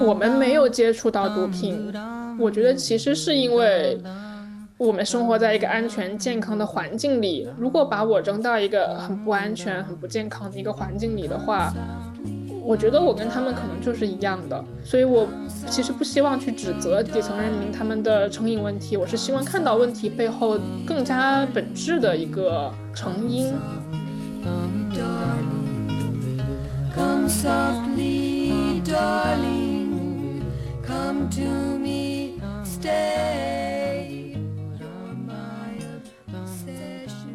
我们没有接触到毒品，我觉得其实是因为我们生活在一个安全健康的环境里。如果把我扔到一个很不安全、很不健康的一个环境里的话，我觉得我跟他们可能就是一样的。所以我其实不希望去指责底层人民他们的成瘾问题，我是希望看到问题背后更加本质的一个成因。Come softly, darling, come to me, stay.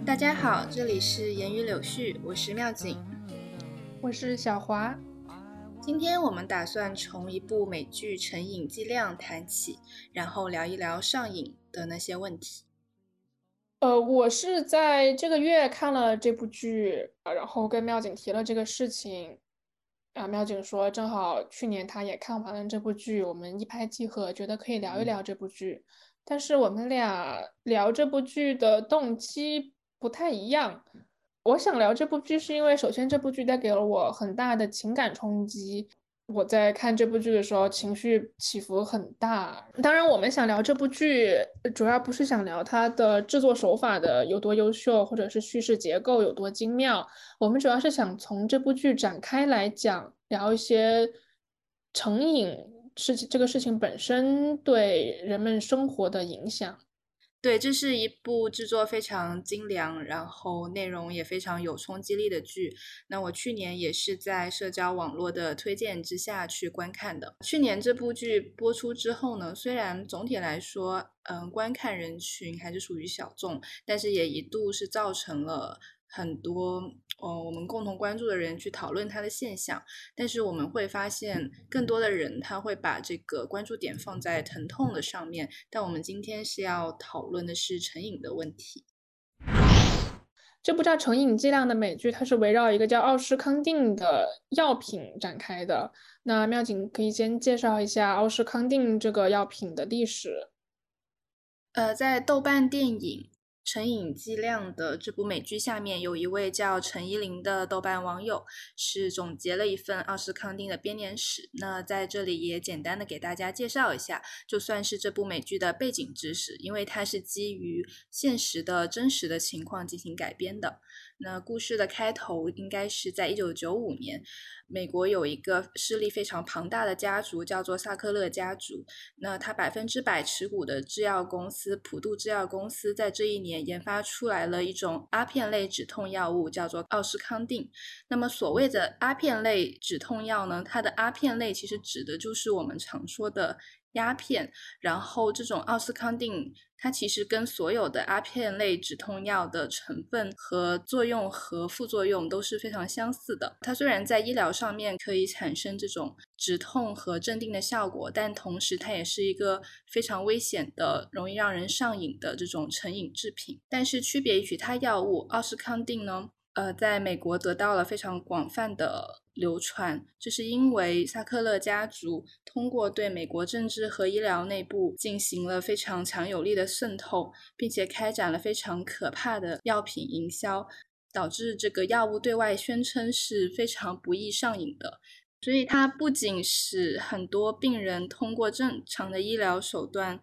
大家好，这里是言语柳絮，我是妙景，我是小华。今天我们打算从一部美剧《成瘾剂量》谈起，然后聊一聊上瘾的那些问题。呃，我是在这个月看了这部剧，然后跟妙景提了这个事情。啊，妙景说，正好去年他也看完了这部剧，我们一拍即合，觉得可以聊一聊这部剧。但是我们俩聊这部剧的动机不太一样。我想聊这部剧，是因为首先这部剧带给了我很大的情感冲击。我在看这部剧的时候，情绪起伏很大。当然，我们想聊这部剧，主要不是想聊它的制作手法的有多优秀，或者是叙事结构有多精妙。我们主要是想从这部剧展开来讲，聊一些成瘾事情这个事情本身对人们生活的影响。对，这是一部制作非常精良，然后内容也非常有冲击力的剧。那我去年也是在社交网络的推荐之下去观看的。去年这部剧播出之后呢，虽然总体来说，嗯，观看人群还是属于小众，但是也一度是造成了。很多哦，我们共同关注的人去讨论它的现象，但是我们会发现，更多的人他会把这个关注点放在疼痛的上面。但我们今天是要讨论的是成瘾的问题。这部叫《成瘾剂量》的美剧，它是围绕一个叫奥施康定的药品展开的。那妙景可以先介绍一下奥施康定这个药品的历史。呃，在豆瓣电影。成瘾剂量的这部美剧下面有一位叫陈依林的豆瓣网友，是总结了一份奥斯康定的编年史。那在这里也简单的给大家介绍一下，就算是这部美剧的背景知识，因为它是基于现实的真实的情况进行改编的。那故事的开头应该是在一九九五年，美国有一个势力非常庞大的家族，叫做萨克勒家族。那他百分之百持股的制药公司普渡制药公司，在这一年研发出来了一种阿片类止痛药物，叫做奥施康定。那么所谓的阿片类止痛药呢，它的阿片类其实指的就是我们常说的。鸦片，然后这种奥司康定，它其实跟所有的阿片类止痛药的成分和作用和副作用都是非常相似的。它虽然在医疗上面可以产生这种止痛和镇定的效果，但同时它也是一个非常危险的、容易让人上瘾的这种成瘾制品。但是区别于其他药物，奥司康定呢，呃，在美国得到了非常广泛的。流传，这是因为萨克勒家族通过对美国政治和医疗内部进行了非常强有力的渗透，并且开展了非常可怕的药品营销，导致这个药物对外宣称是非常不易上瘾的。所以它不仅使很多病人通过正常的医疗手段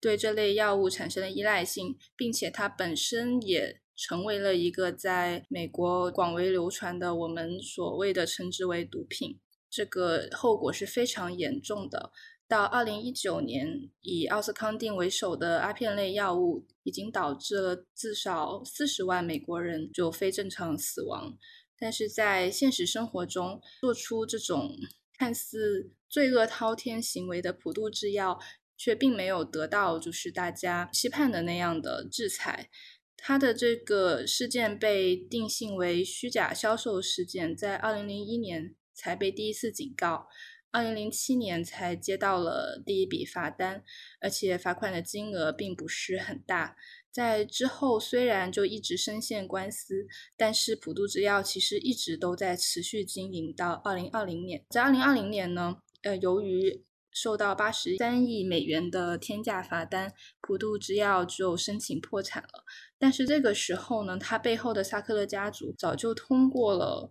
对这类药物产生了依赖性，并且它本身也。成为了一个在美国广为流传的我们所谓的称之为毒品，这个后果是非常严重的。到二零一九年，以奥司康定为首的阿片类药物已经导致了至少四十万美国人就非正常死亡。但是在现实生活中，做出这种看似罪恶滔天行为的普渡制药，却并没有得到就是大家期盼的那样的制裁。他的这个事件被定性为虚假销售事件，在二零零一年才被第一次警告，二零零七年才接到了第一笔罚单，而且罚款的金额并不是很大。在之后虽然就一直深陷官司，但是普渡制药其实一直都在持续经营到二零二零年。在二零二零年呢，呃，由于受到八十三亿美元的天价罚单，普渡制药就申请破产了。但是这个时候呢，他背后的萨克勒家族早就通过了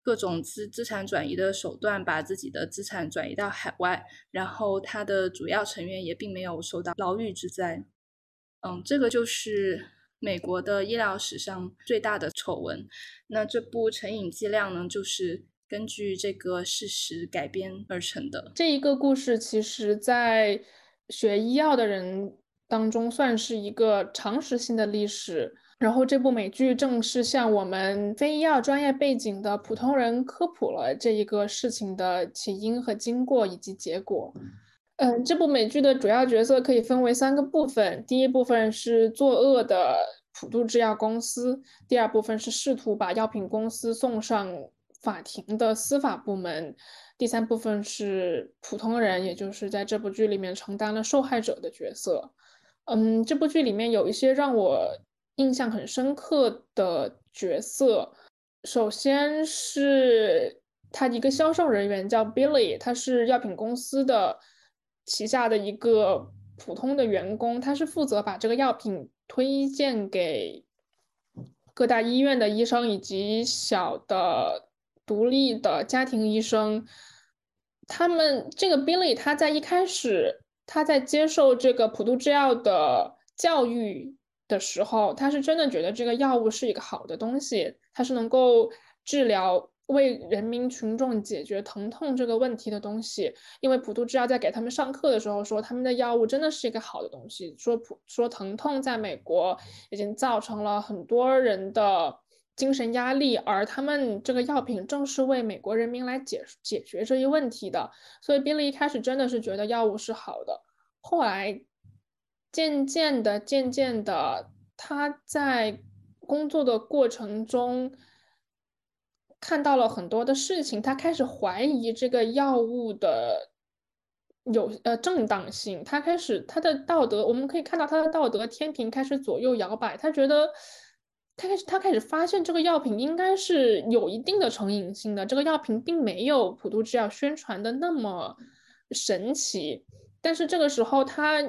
各种资资产转移的手段，把自己的资产转移到海外，然后他的主要成员也并没有受到牢狱之灾。嗯，这个就是美国的医疗史上最大的丑闻。那这部成瘾剂量呢，就是根据这个事实改编而成的。这一个故事，其实在学医药的人当中算是一个常识性的历史。然后这部美剧正是向我们非医药专业背景的普通人科普了这一个事情的起因和经过以及结果。嗯，这部美剧的主要角色可以分为三个部分。第一部分是作恶的普渡制药公司，第二部分是试图把药品公司送上法庭的司法部门，第三部分是普通人，也就是在这部剧里面承担了受害者的角色。嗯，这部剧里面有一些让我印象很深刻的角色，首先是他一个销售人员叫 Billy，他是药品公司的。旗下的一个普通的员工，他是负责把这个药品推荐给各大医院的医生以及小的独立的家庭医生。他们这个 Billy 他在一开始他在接受这个普渡制药的教育的时候，他是真的觉得这个药物是一个好的东西，它是能够治疗。为人民群众解决疼痛这个问题的东西，因为普渡制药在给他们上课的时候说，他们的药物真的是一个好的东西。说普说疼痛在美国已经造成了很多人的精神压力，而他们这个药品正是为美国人民来解解决这一问题的。所以，宾利一开始真的是觉得药物是好的，后来渐渐的、渐渐的，他在工作的过程中。看到了很多的事情，他开始怀疑这个药物的有呃正当性。他开始他的道德，我们可以看到他的道德天平开始左右摇摆。他觉得他开始他开始发现这个药品应该是有一定的成瘾性的。这个药品并没有普渡制药宣传的那么神奇。但是这个时候他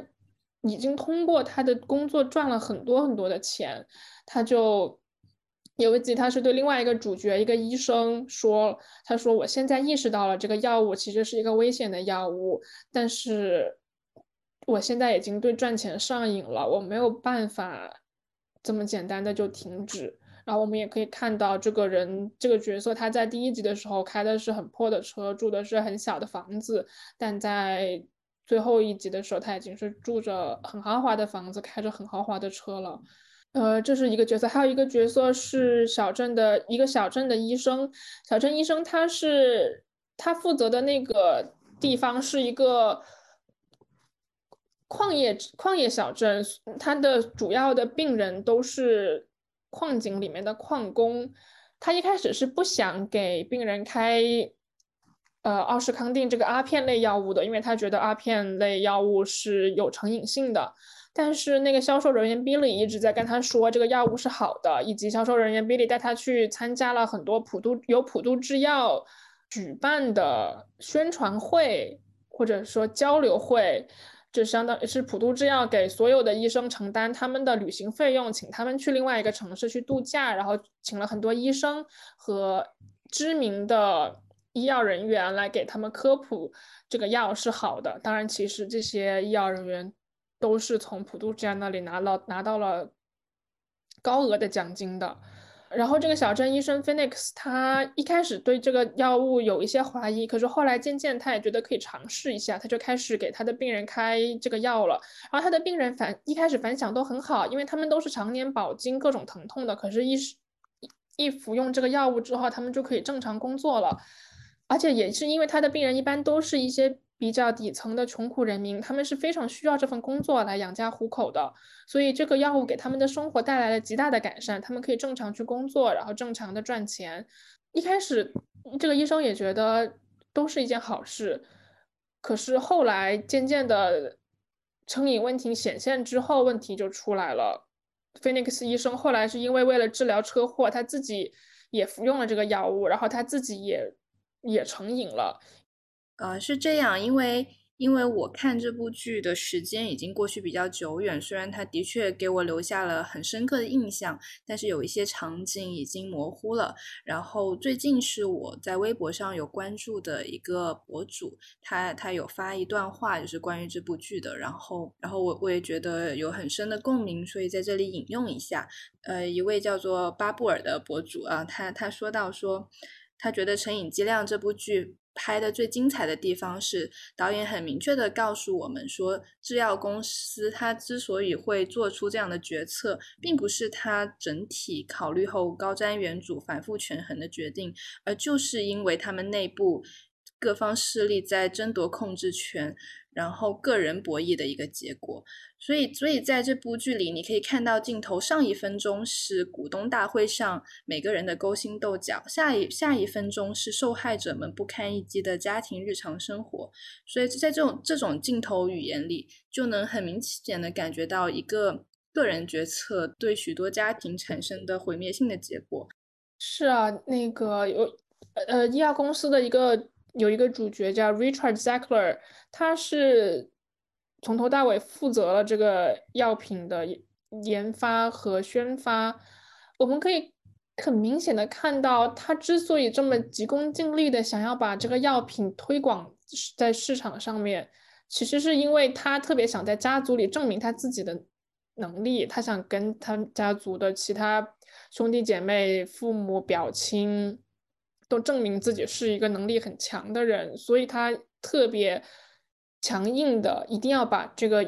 已经通过他的工作赚了很多很多的钱，他就。有一集，他是对另外一个主角，一个医生说：“他说我现在意识到了这个药物其实是一个危险的药物，但是我现在已经对赚钱上瘾了，我没有办法这么简单的就停止。”然后我们也可以看到，这个人这个角色他在第一集的时候开的是很破的车，住的是很小的房子，但在最后一集的时候，他已经是住着很豪华的房子，开着很豪华的车了。呃，这是一个角色，还有一个角色是小镇的一个小镇的医生。小镇医生他是他负责的那个地方是一个矿业矿业小镇，他的主要的病人都是矿井里面的矿工。他一开始是不想给病人开呃奥施康定这个阿片类药物的，因为他觉得阿片类药物是有成瘾性的。但是那个销售人员 Billy 一直在跟他说这个药物是好的，以及销售人员 Billy 带他去参加了很多普渡由普渡制药举办的宣传会或者说交流会，就相当于是普渡制药给所有的医生承担他们的旅行费用，请他们去另外一个城市去度假，然后请了很多医生和知名的医药人员来给他们科普这个药是好的。当然，其实这些医药人员。都是从普渡制药那里拿了拿到了高额的奖金的，然后这个小镇医生 Phoenix 他一开始对这个药物有一些怀疑，可是后来渐渐他也觉得可以尝试一下，他就开始给他的病人开这个药了。然后他的病人反一开始反响都很好，因为他们都是常年饱经各种疼痛的，可是，一一服用这个药物之后，他们就可以正常工作了，而且也是因为他的病人一般都是一些。比较底层的穷苦人民，他们是非常需要这份工作来养家糊口的，所以这个药物给他们的生活带来了极大的改善，他们可以正常去工作，然后正常的赚钱。一开始，这个医生也觉得都是一件好事，可是后来渐渐的成瘾问题显现之后，问题就出来了。菲尼克斯医生后来是因为为了治疗车祸，他自己也服用了这个药物，然后他自己也也成瘾了。呃，是这样，因为因为我看这部剧的时间已经过去比较久远，虽然它的确给我留下了很深刻的印象，但是有一些场景已经模糊了。然后最近是我在微博上有关注的一个博主，他他有发一段话，就是关于这部剧的。然后然后我我也觉得有很深的共鸣，所以在这里引用一下。呃，一位叫做巴布尔的博主啊，他他说到说，他觉得《成瘾剂量》这部剧。拍的最精彩的地方是，导演很明确的告诉我们说，制药公司它之所以会做出这样的决策，并不是它整体考虑后高瞻远瞩、反复权衡的决定，而就是因为他们内部各方势力在争夺控制权。然后个人博弈的一个结果，所以所以在这部剧里，你可以看到镜头上一分钟是股东大会上每个人的勾心斗角，下一下一分钟是受害者们不堪一击的家庭日常生活。所以在这种这种镜头语言里，就能很明显的感觉到一个个人决策对许多家庭产生的毁灭性的结果。是啊，那个有呃医药公司的一个。有一个主角叫 Richard Zackler，他是从头到尾负责了这个药品的研发和宣发。我们可以很明显的看到，他之所以这么急功近利的想要把这个药品推广在市场上面，其实是因为他特别想在家族里证明他自己的能力，他想跟他家族的其他兄弟姐妹、父母、表亲。都证明自己是一个能力很强的人，所以他特别强硬的一定要把这个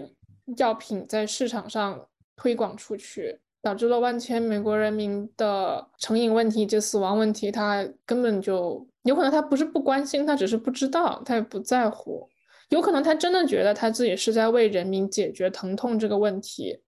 药品在市场上推广出去，导致了万千美国人民的成瘾问题及死亡问题。他根本就有可能他不是不关心，他只是不知道，他也不在乎。有可能他真的觉得他自己是在为人民解决疼痛这个问题。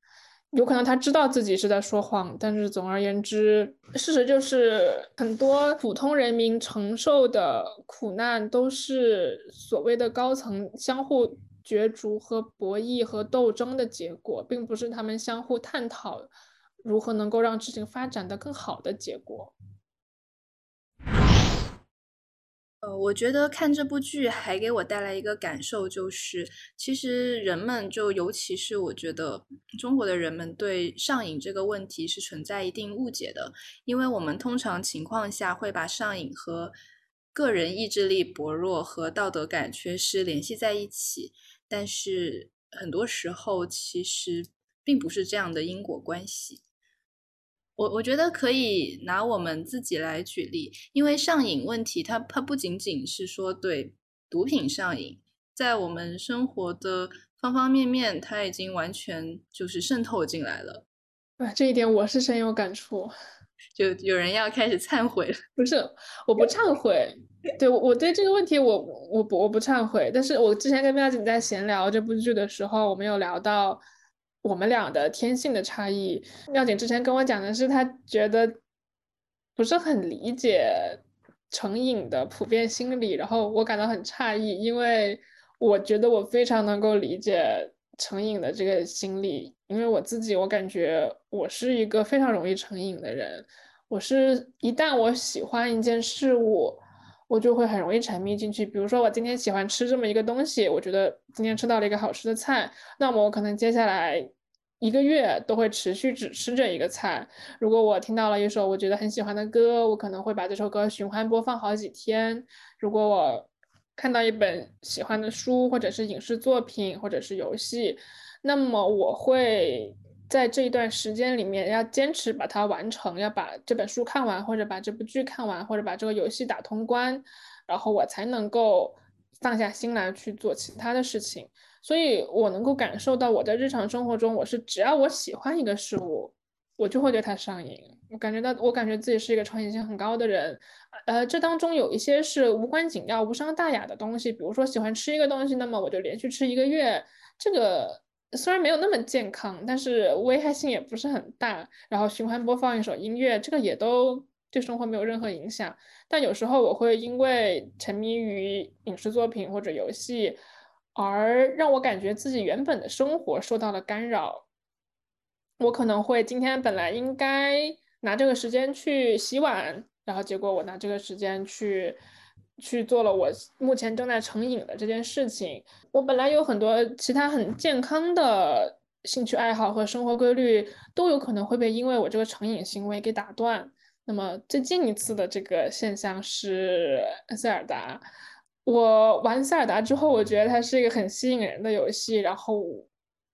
有可能他知道自己是在说谎，但是总而言之，事实就是很多普通人民承受的苦难都是所谓的高层相互角逐和博弈和斗争的结果，并不是他们相互探讨如何能够让事情发展的更好的结果。呃，我觉得看这部剧还给我带来一个感受，就是其实人们就尤其是我觉得中国的人们对上瘾这个问题是存在一定误解的，因为我们通常情况下会把上瘾和个人意志力薄弱和道德感缺失联系在一起，但是很多时候其实并不是这样的因果关系。我我觉得可以拿我们自己来举例，因为上瘾问题，它它不仅仅是说对毒品上瘾，在我们生活的方方面面，它已经完全就是渗透进来了。啊，这一点我是深有感触。就有人要开始忏悔了？不是，我不忏悔。对我我对这个问题，我我不我不忏悔。但是我之前跟妙姐在闲聊这部剧的时候，我们有聊到。我们俩的天性的差异，妙景之前跟我讲的是，他觉得不是很理解成瘾的普遍心理，然后我感到很诧异，因为我觉得我非常能够理解成瘾的这个心理，因为我自己我感觉我是一个非常容易成瘾的人，我是一旦我喜欢一件事物。我就会很容易沉迷进去。比如说，我今天喜欢吃这么一个东西，我觉得今天吃到了一个好吃的菜，那么我可能接下来一个月都会持续只吃这一个菜。如果我听到了一首我觉得很喜欢的歌，我可能会把这首歌循环播放好几天。如果我看到一本喜欢的书，或者是影视作品，或者是游戏，那么我会。在这一段时间里面，要坚持把它完成，要把这本书看完，或者把这部剧看完，或者把这个游戏打通关，然后我才能够放下心来去做其他的事情。所以我能够感受到，我在日常生活中，我是只要我喜欢一个事物，我就会对它上瘾。我感觉到，我感觉自己是一个成瘾性很高的人。呃，这当中有一些是无关紧要、无伤大雅的东西，比如说喜欢吃一个东西，那么我就连续吃一个月，这个。虽然没有那么健康，但是危害性也不是很大。然后循环播放一首音乐，这个也都对生活没有任何影响。但有时候我会因为沉迷于影视作品或者游戏，而让我感觉自己原本的生活受到了干扰。我可能会今天本来应该拿这个时间去洗碗，然后结果我拿这个时间去去做了我目前正在成瘾的这件事情。我本来有很多其他很健康的兴趣爱好和生活规律，都有可能会被因为我这个成瘾行为给打断。那么最近一次的这个现象是 塞尔达。我玩塞尔达之后，我觉得它是一个很吸引人的游戏，然后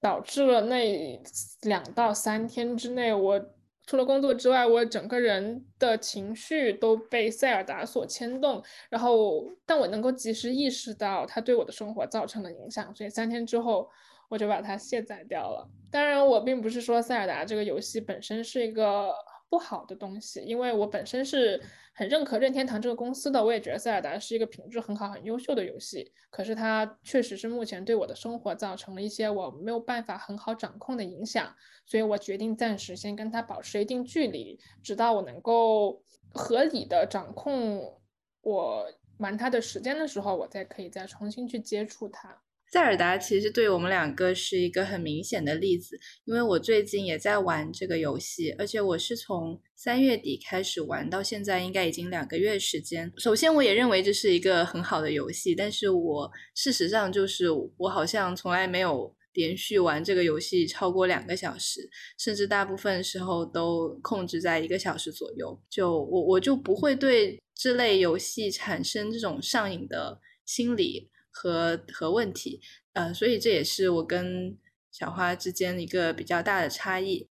导致了那两到三天之内，我除了工作之外，我整个人的情绪都被塞尔达所牵动。然后，但我能够及时意识到它对我的生活造成的影响，所以三天之后我就把它卸载掉了。当然，我并不是说塞尔达这个游戏本身是一个。不好的东西，因为我本身是很认可任天堂这个公司的，我也觉得塞尔达是一个品质很好、很优秀的游戏。可是它确实是目前对我的生活造成了一些我没有办法很好掌控的影响，所以我决定暂时先跟它保持一定距离，直到我能够合理的掌控我玩它的时间的时候，我再可以再重新去接触它。塞尔达其实对我们两个是一个很明显的例子，因为我最近也在玩这个游戏，而且我是从三月底开始玩到现在，应该已经两个月时间。首先，我也认为这是一个很好的游戏，但是我事实上就是我好像从来没有连续玩这个游戏超过两个小时，甚至大部分时候都控制在一个小时左右。就我我就不会对这类游戏产生这种上瘾的心理。和和问题，呃，所以这也是我跟小花之间一个比较大的差异。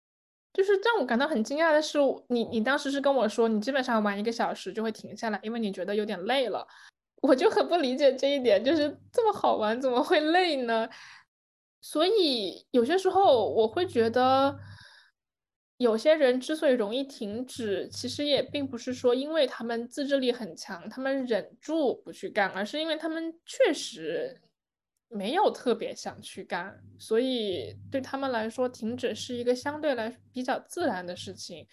就是让我感到很惊讶的是，你你当时是跟我说，你基本上玩一个小时就会停下来，因为你觉得有点累了。我就很不理解这一点，就是这么好玩怎么会累呢？所以有些时候我会觉得。有些人之所以容易停止，其实也并不是说因为他们自制力很强，他们忍住不去干，而是因为他们确实没有特别想去干，所以对他们来说，停止是一个相对来比较自然的事情。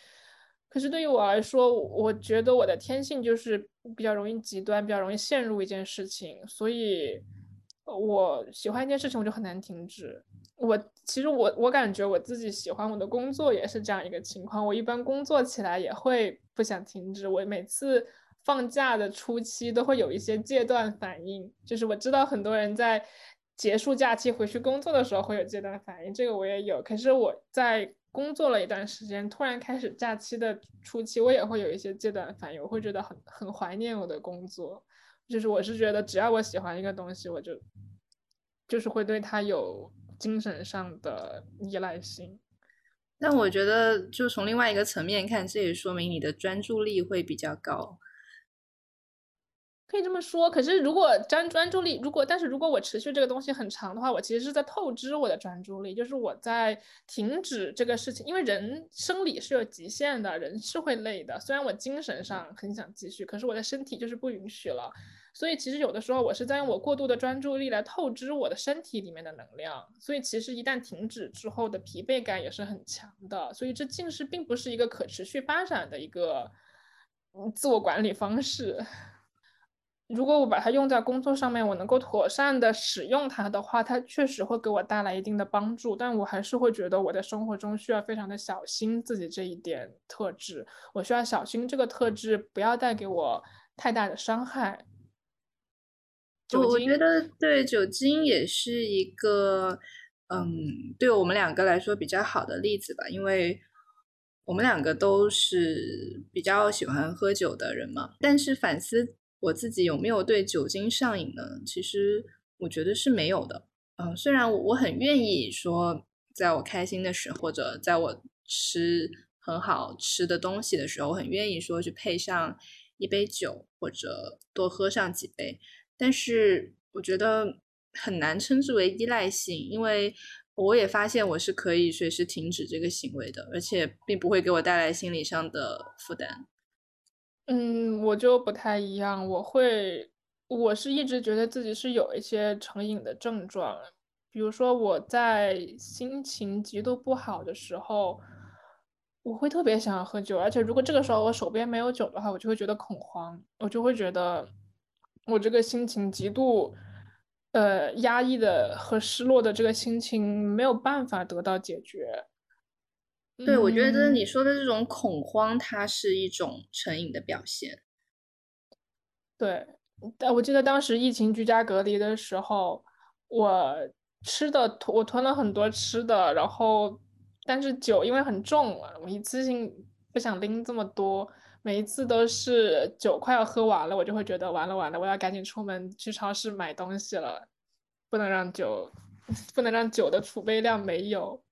可是对于我来说，我觉得我的天性就是比较容易极端，比较容易陷入一件事情，所以我喜欢一件事情，我就很难停止。我其实我我感觉我自己喜欢我的工作也是这样一个情况。我一般工作起来也会不想停止。我每次放假的初期都会有一些戒断反应，就是我知道很多人在结束假期回去工作的时候会有戒断反应，这个我也有。可是我在工作了一段时间，突然开始假期的初期，我也会有一些戒断反应，我会觉得很很怀念我的工作。就是我是觉得只要我喜欢一个东西，我就就是会对它有。精神上的依赖性，但我觉得，就从另外一个层面看，这也说明你的专注力会比较高。可以这么说，可是如果专专注力，如果但是如果我持续这个东西很长的话，我其实是在透支我的专注力，就是我在停止这个事情，因为人生理是有极限的，人是会累的。虽然我精神上很想继续，可是我的身体就是不允许了。所以其实有的时候我是在用我过度的专注力来透支我的身体里面的能量，所以其实一旦停止之后的疲惫感也是很强的。所以这近视并不是一个可持续发展的一个自我管理方式。如果我把它用在工作上面，我能够妥善的使用它的话，它确实会给我带来一定的帮助。但我还是会觉得我在生活中需要非常的小心自己这一点特质，我需要小心这个特质不要带给我太大的伤害。我我觉得对酒精也是一个，嗯，对我们两个来说比较好的例子吧，因为我们两个都是比较喜欢喝酒的人嘛。但是反思我自己有没有对酒精上瘾呢？其实我觉得是没有的。嗯，虽然我很愿意说，在我开心的时候，或者在我吃很好吃的东西的时候，我很愿意说去配上一杯酒，或者多喝上几杯。但是我觉得很难称之为依赖性，因为我也发现我是可以随时停止这个行为的，而且并不会给我带来心理上的负担。嗯，我就不太一样，我会，我是一直觉得自己是有一些成瘾的症状，比如说我在心情极度不好的时候，我会特别想要喝酒，而且如果这个时候我手边没有酒的话，我就会觉得恐慌，我就会觉得。我这个心情极度，呃，压抑的和失落的这个心情没有办法得到解决。对，我觉得你说的这种恐慌，它是一种成瘾的表现。对，但我记得当时疫情居家隔离的时候，我吃的我囤了很多吃的，然后但是酒因为很重了，我一次性不想拎这么多，每一次都是酒快要喝完了，我就会觉得完了完了，我要赶紧出门去超市买东西了，不能让酒不能让酒的储备量没有。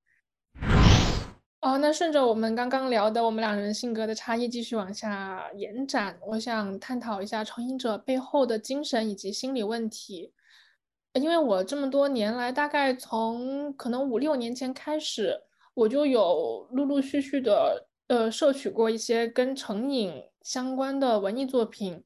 哦，那顺着我们刚刚聊的我们两人性格的差异继续往下延展，我想探讨一下成瘾者背后的精神以及心理问题。因为我这么多年来，大概从可能五六年前开始，我就有陆陆续续的呃摄取过一些跟成瘾相关的文艺作品，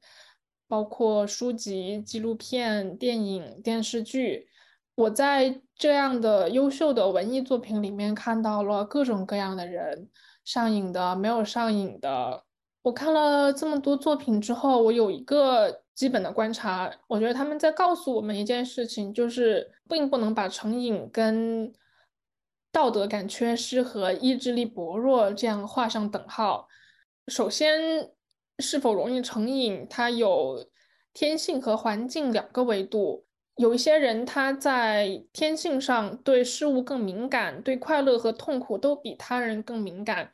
包括书籍、纪录片、电影、电视剧。我在这样的优秀的文艺作品里面看到了各种各样的人，上瘾的，没有上瘾的。我看了这么多作品之后，我有一个基本的观察，我觉得他们在告诉我们一件事情，就是并不能把成瘾跟道德感缺失和意志力薄弱这样画上等号。首先，是否容易成瘾，它有天性和环境两个维度。有一些人，他在天性上对事物更敏感，对快乐和痛苦都比他人更敏感。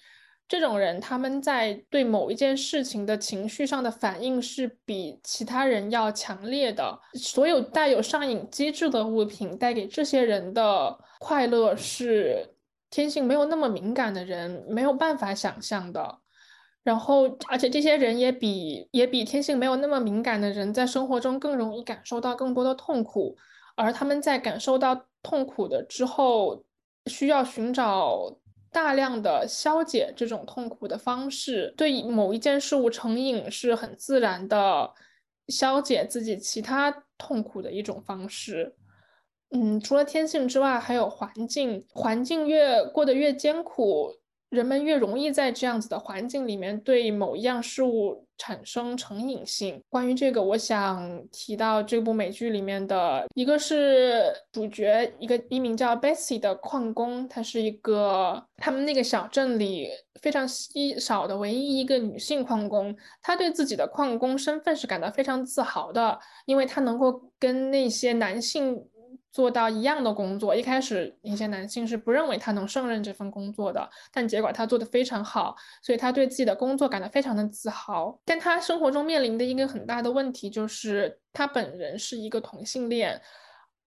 这种人，他们在对某一件事情的情绪上的反应是比其他人要强烈的。所有带有上瘾机制的物品带给这些人的快乐，是天性没有那么敏感的人没有办法想象的。然后，而且这些人也比也比天性没有那么敏感的人，在生活中更容易感受到更多的痛苦，而他们在感受到痛苦的之后，需要寻找大量的消解这种痛苦的方式。对某一件事物成瘾是很自然的消解自己其他痛苦的一种方式。嗯，除了天性之外，还有环境，环境越过得越艰苦。人们越容易在这样子的环境里面对某一样事物产生成瘾性。关于这个，我想提到这部美剧里面的一个是主角，一个一名叫 Bessie 的矿工，她是一个他们那个小镇里非常稀少的唯一一个女性矿工。她对自己的矿工身份是感到非常自豪的，因为她能够跟那些男性。做到一样的工作，一开始一些男性是不认为他能胜任这份工作的，但结果他做的非常好，所以他对自己的工作感到非常的自豪。但他生活中面临的一个很大的问题就是，他本人是一个同性恋，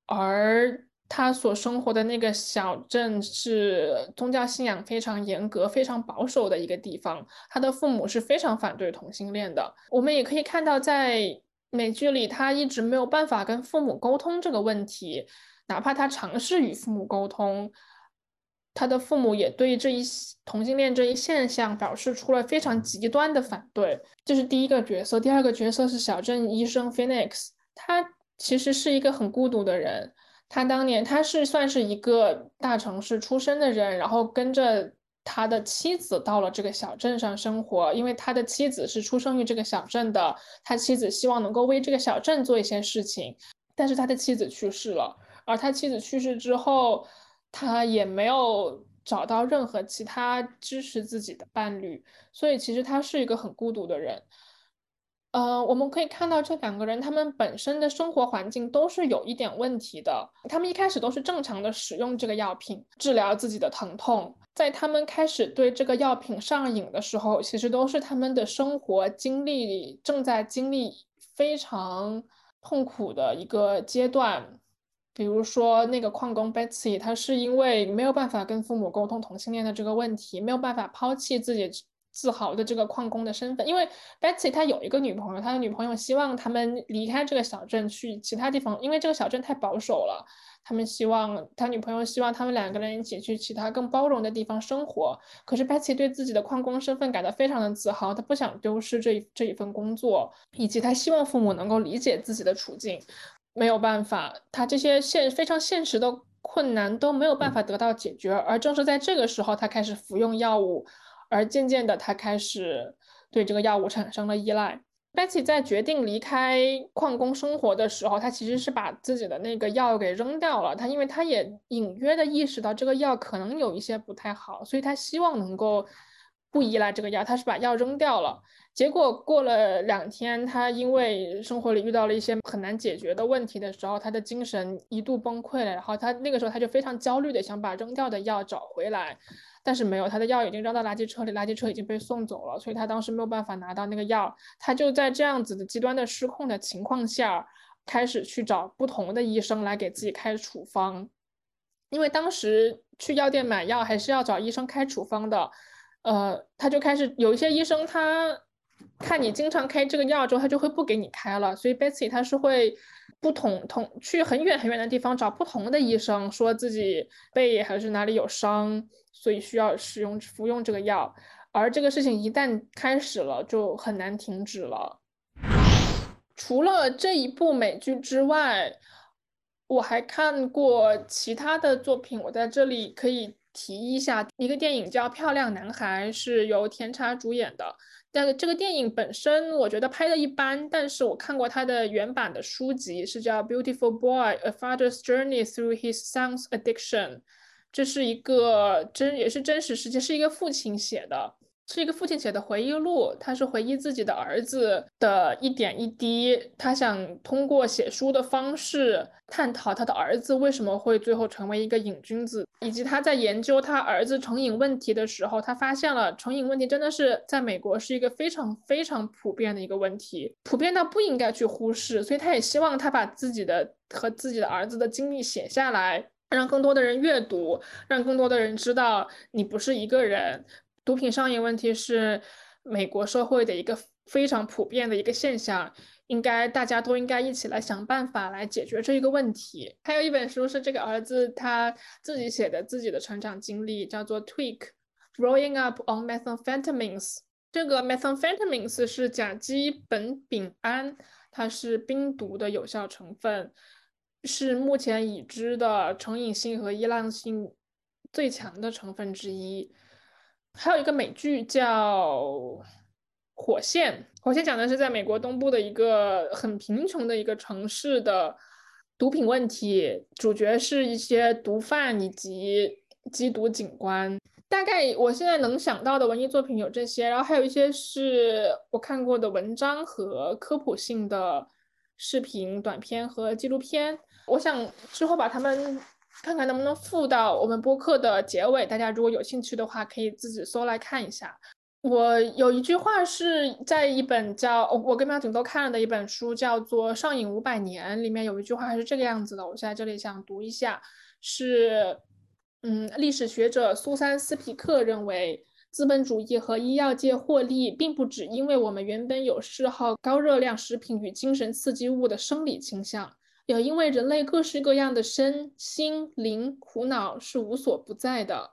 而他所生活的那个小镇是宗教信仰非常严格、非常保守的一个地方，他的父母是非常反对同性恋的。我们也可以看到，在美剧里，他一直没有办法跟父母沟通这个问题，哪怕他尝试与父母沟通，他的父母也对这一同性恋这一现象表示出了非常极端的反对。这是第一个角色，第二个角色是小镇医生 Phoenix，他其实是一个很孤独的人。他当年他是算是一个大城市出身的人，然后跟着。他的妻子到了这个小镇上生活，因为他的妻子是出生于这个小镇的。他妻子希望能够为这个小镇做一些事情，但是他的妻子去世了。而他妻子去世之后，他也没有找到任何其他支持自己的伴侣，所以其实他是一个很孤独的人。呃，我们可以看到这两个人，他们本身的生活环境都是有一点问题的。他们一开始都是正常的使用这个药品治疗自己的疼痛，在他们开始对这个药品上瘾的时候，其实都是他们的生活经历正在经历非常痛苦的一个阶段。比如说那个矿工 Betsy，他是因为没有办法跟父母沟通同性恋的这个问题，没有办法抛弃自己。自豪的这个矿工的身份，因为 Betsy 他有一个女朋友，他的女朋友希望他们离开这个小镇去其他地方，因为这个小镇太保守了。他们希望他女朋友希望他们两个人一起去其他更包容的地方生活。可是 Betsy 对自己的矿工身份感到非常的自豪，他不想丢失这这一份工作，以及他希望父母能够理解自己的处境。没有办法，他这些现非常现实的困难都没有办法得到解决，而正是在这个时候，他开始服用药物。而渐渐的，他开始对这个药物产生了依赖。Betsy 在决定离开矿工生活的时候，他其实是把自己的那个药给扔掉了。他因为他也隐约的意识到这个药可能有一些不太好，所以他希望能够不依赖这个药。他是把药扔掉了。结果过了两天，他因为生活里遇到了一些很难解决的问题的时候，他的精神一度崩溃了。然后他那个时候他就非常焦虑的想把扔掉的药找回来，但是没有，他的药已经扔到垃圾车里，垃圾车已经被送走了，所以他当时没有办法拿到那个药。他就在这样子的极端的失控的情况下，开始去找不同的医生来给自己开处方，因为当时去药店买药还是要找医生开处方的。呃，他就开始有一些医生他。看你经常开这个药之后，他就会不给你开了。所以 Betsy 他是会不同同去很远很远的地方找不同的医生，说自己背还是哪里有伤，所以需要使用服用这个药。而这个事情一旦开始了，就很难停止了。除了这一部美剧之外，我还看过其他的作品，我在这里可以提一下。一个电影叫《漂亮男孩》，是由甜茶主演的。但这个电影本身，我觉得拍的一般。但是我看过他的原版的书籍，是叫《Beautiful Boy: A Father's Journey Through His Son's Addiction》，这是一个真也是真实事件，是一个父亲写的。是一个父亲写的回忆录，他是回忆自己的儿子的一点一滴。他想通过写书的方式探讨他的儿子为什么会最后成为一个瘾君子，以及他在研究他儿子成瘾问题的时候，他发现了成瘾问题真的是在美国是一个非常非常普遍的一个问题，普遍到不应该去忽视。所以他也希望他把自己的和自己的儿子的经历写下来，让更多的人阅读，让更多的人知道你不是一个人。毒品上瘾问题是美国社会的一个非常普遍的一个现象，应该大家都应该一起来想办法来解决这一个问题。还有一本书是这个儿子他自己写的自己的成长经历，叫做《Tweak: Growing Up on Methamphetamines》。这个 Methamphetamines 是甲基苯丙胺，它是冰毒的有效成分，是目前已知的成瘾性和依赖性最强的成分之一。还有一个美剧叫《火线》，《火线》讲的是在美国东部的一个很贫穷的一个城市的毒品问题，主角是一些毒贩以及缉毒警官。大概我现在能想到的文艺作品有这些，然后还有一些是我看过的文章和科普性的视频、短片和纪录片。我想之后把它们。看看能不能附到我们播客的结尾，大家如果有兴趣的话，可以自己搜来看一下。我有一句话是在一本叫我我跟苗景都看了的一本书，叫做《上瘾五百年》，里面有一句话是这个样子的，我在这里想读一下，是，嗯，历史学者苏珊斯皮克认为，资本主义和医药界获利，并不只因为我们原本有嗜好高热量食品与精神刺激物的生理倾向。也因为人类各式各样的身心灵苦恼是无所不在的。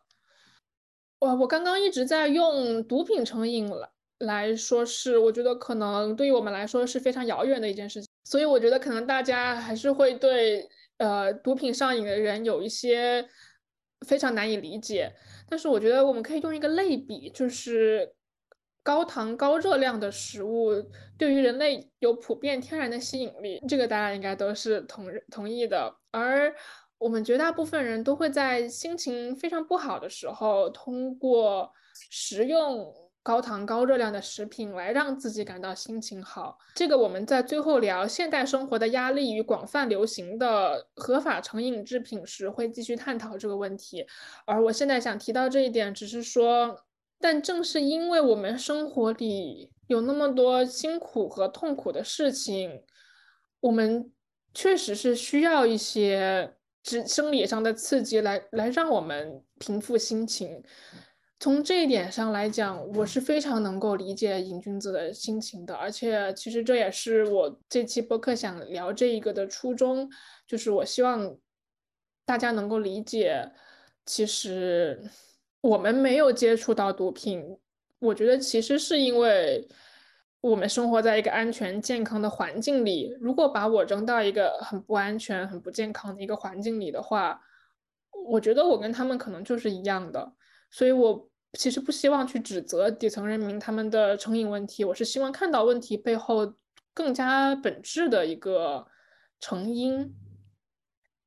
哇，我刚刚一直在用毒品成瘾来来说，是我觉得可能对于我们来说是非常遥远的一件事情。所以我觉得可能大家还是会对呃毒品上瘾的人有一些非常难以理解。但是我觉得我们可以用一个类比，就是。高糖高热量的食物对于人类有普遍天然的吸引力，这个大家应该都是同同意的。而我们绝大部分人都会在心情非常不好的时候，通过食用高糖高热量的食品来让自己感到心情好。这个我们在最后聊现代生活的压力与广泛流行的合法成瘾制品时，会继续探讨这个问题。而我现在想提到这一点，只是说。但正是因为我们生活里有那么多辛苦和痛苦的事情，我们确实是需要一些指生理上的刺激来来让我们平复心情。从这一点上来讲，我是非常能够理解瘾君子的心情的。而且，其实这也是我这期播客想聊这一个的初衷，就是我希望大家能够理解，其实。我们没有接触到毒品，我觉得其实是因为我们生活在一个安全健康的环境里。如果把我扔到一个很不安全、很不健康的一个环境里的话，我觉得我跟他们可能就是一样的。所以，我其实不希望去指责底层人民他们的成瘾问题，我是希望看到问题背后更加本质的一个成因。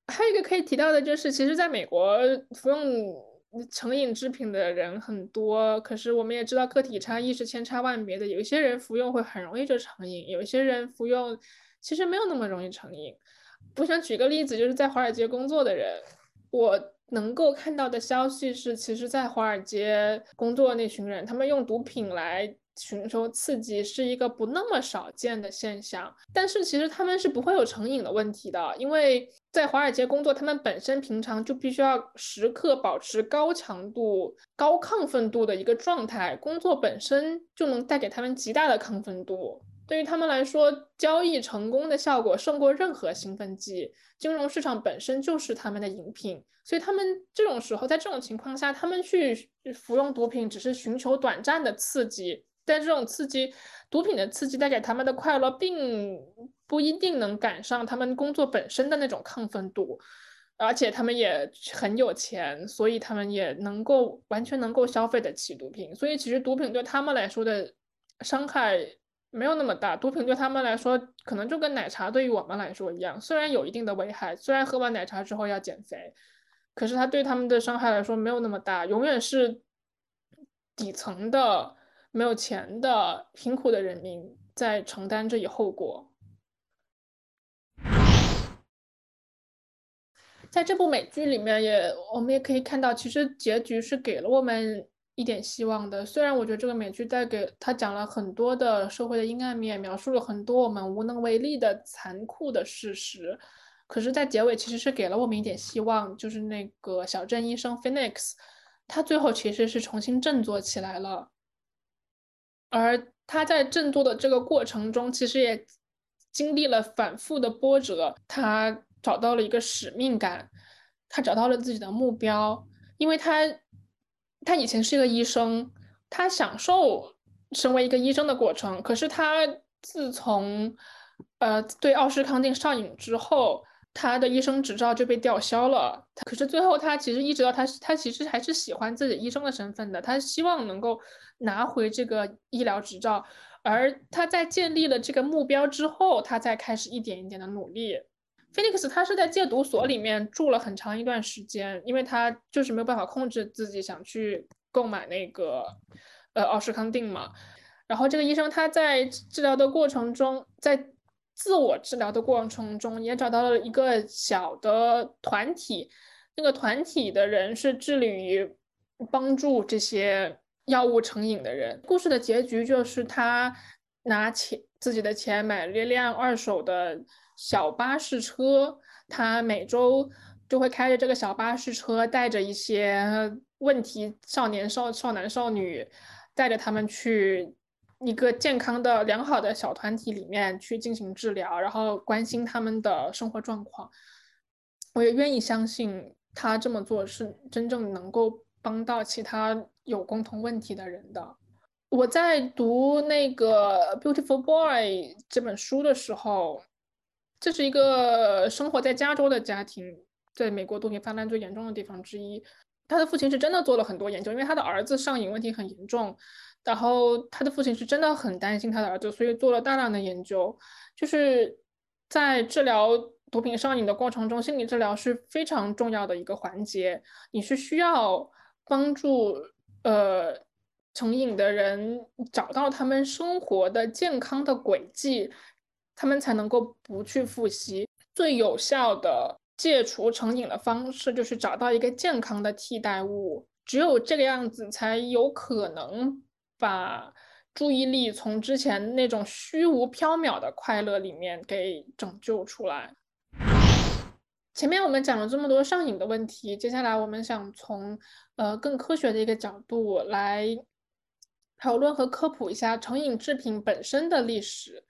还有一个可以提到的就是，其实在美国服用。成瘾制品的人很多，可是我们也知道个体差异是千差万别的。有些人服用会很容易就成瘾，有些人服用其实没有那么容易成瘾。我想举个例子，就是在华尔街工作的人，我能够看到的消息是，其实，在华尔街工作那群人，他们用毒品来。寻求刺激是一个不那么少见的现象，但是其实他们是不会有成瘾的问题的，因为在华尔街工作，他们本身平常就必须要时刻保持高强度、高亢奋度的一个状态，工作本身就能带给他们极大的亢奋度。对于他们来说，交易成功的效果胜过任何兴奋剂。金融市场本身就是他们的饮品，所以他们这种时候，在这种情况下，他们去服用毒品，只是寻求短暂的刺激。但这种刺激，毒品的刺激带给他们的快乐，并不一定能赶上他们工作本身的那种亢奋度，而且他们也很有钱，所以他们也能够完全能够消费得起毒品。所以其实毒品对他们来说的伤害没有那么大。毒品对他们来说，可能就跟奶茶对于我们来说一样，虽然有一定的危害，虽然喝完奶茶之后要减肥，可是它对他们的伤害来说没有那么大，永远是底层的。没有钱的贫苦的人民在承担这一后果。在这部美剧里面，也我们也可以看到，其实结局是给了我们一点希望的。虽然我觉得这个美剧带给他讲了很多的社会的阴暗面，描述了很多我们无能为力的残酷的事实，可是，在结尾其实是给了我们一点希望，就是那个小镇医生 Phoenix，他最后其实是重新振作起来了。而他在振作的这个过程中，其实也经历了反复的波折。他找到了一个使命感，他找到了自己的目标。因为他，他以前是一个医生，他享受身为一个医生的过程。可是他自从，呃，对奥施康定上瘾之后，他的医生执照就被吊销了。可是最后，他其实意识到，他他其实还是喜欢自己医生的身份的。他希望能够。拿回这个医疗执照，而他在建立了这个目标之后，他再开始一点一点的努力。Phoenix 他是在戒毒所里面住了很长一段时间，因为他就是没有办法控制自己想去购买那个呃奥施康定嘛。然后这个医生他在治疗的过程中，在自我治疗的过程中，也找到了一个小的团体，那个团体的人是致力于帮助这些。药物成瘾的人，故事的结局就是他拿钱自己的钱买了一辆二手的小巴士车，他每周就会开着这个小巴士车，带着一些问题少年少少男少女，带着他们去一个健康的良好的小团体里面去进行治疗，然后关心他们的生活状况。我也愿意相信他这么做是真正能够帮到其他。有共同问题的人的，我在读那个《Beautiful Boy》这本书的时候，这是一个生活在加州的家庭，在美国毒品泛滥最严重的地方之一。他的父亲是真的做了很多研究，因为他的儿子上瘾问题很严重，然后他的父亲是真的很担心他的儿子，所以做了大量的研究。就是在治疗毒品上瘾的过程中，心理治疗是非常重要的一个环节，你是需要帮助。呃，成瘾的人找到他们生活的健康的轨迹，他们才能够不去复吸。最有效的戒除成瘾的方式就是找到一个健康的替代物，只有这个样子才有可能把注意力从之前那种虚无缥缈的快乐里面给拯救出来。前面我们讲了这么多上瘾的问题，接下来我们想从呃更科学的一个角度来讨论和科普一下成瘾制品本身的历史。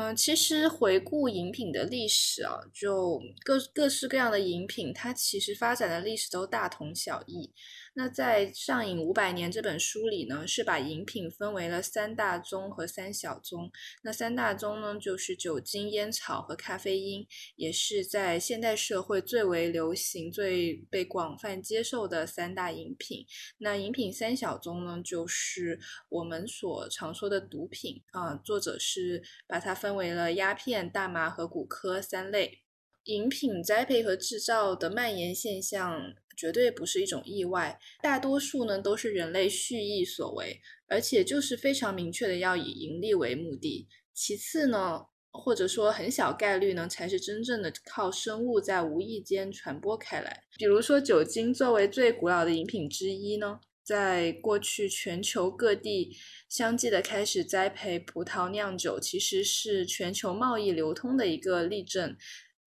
嗯，其实回顾饮品的历史啊，就各各式各样的饮品，它其实发展的历史都大同小异。那在《上瘾五百年》这本书里呢，是把饮品分为了三大宗和三小宗。那三大宗呢，就是酒精、烟草和咖啡因，也是在现代社会最为流行、最被广泛接受的三大饮品。那饮品三小宗呢，就是我们所常说的毒品啊。作者是把它分为了鸦片、大麻和古柯三类。饮品栽培和制造的蔓延现象绝对不是一种意外，大多数呢都是人类蓄意所为，而且就是非常明确的要以盈利为目的。其次呢，或者说很小概率呢，才是真正的靠生物在无意间传播开来。比如说酒精作为最古老的饮品之一呢，在过去全球各地相继的开始栽培葡萄酿酒，其实是全球贸易流通的一个例证。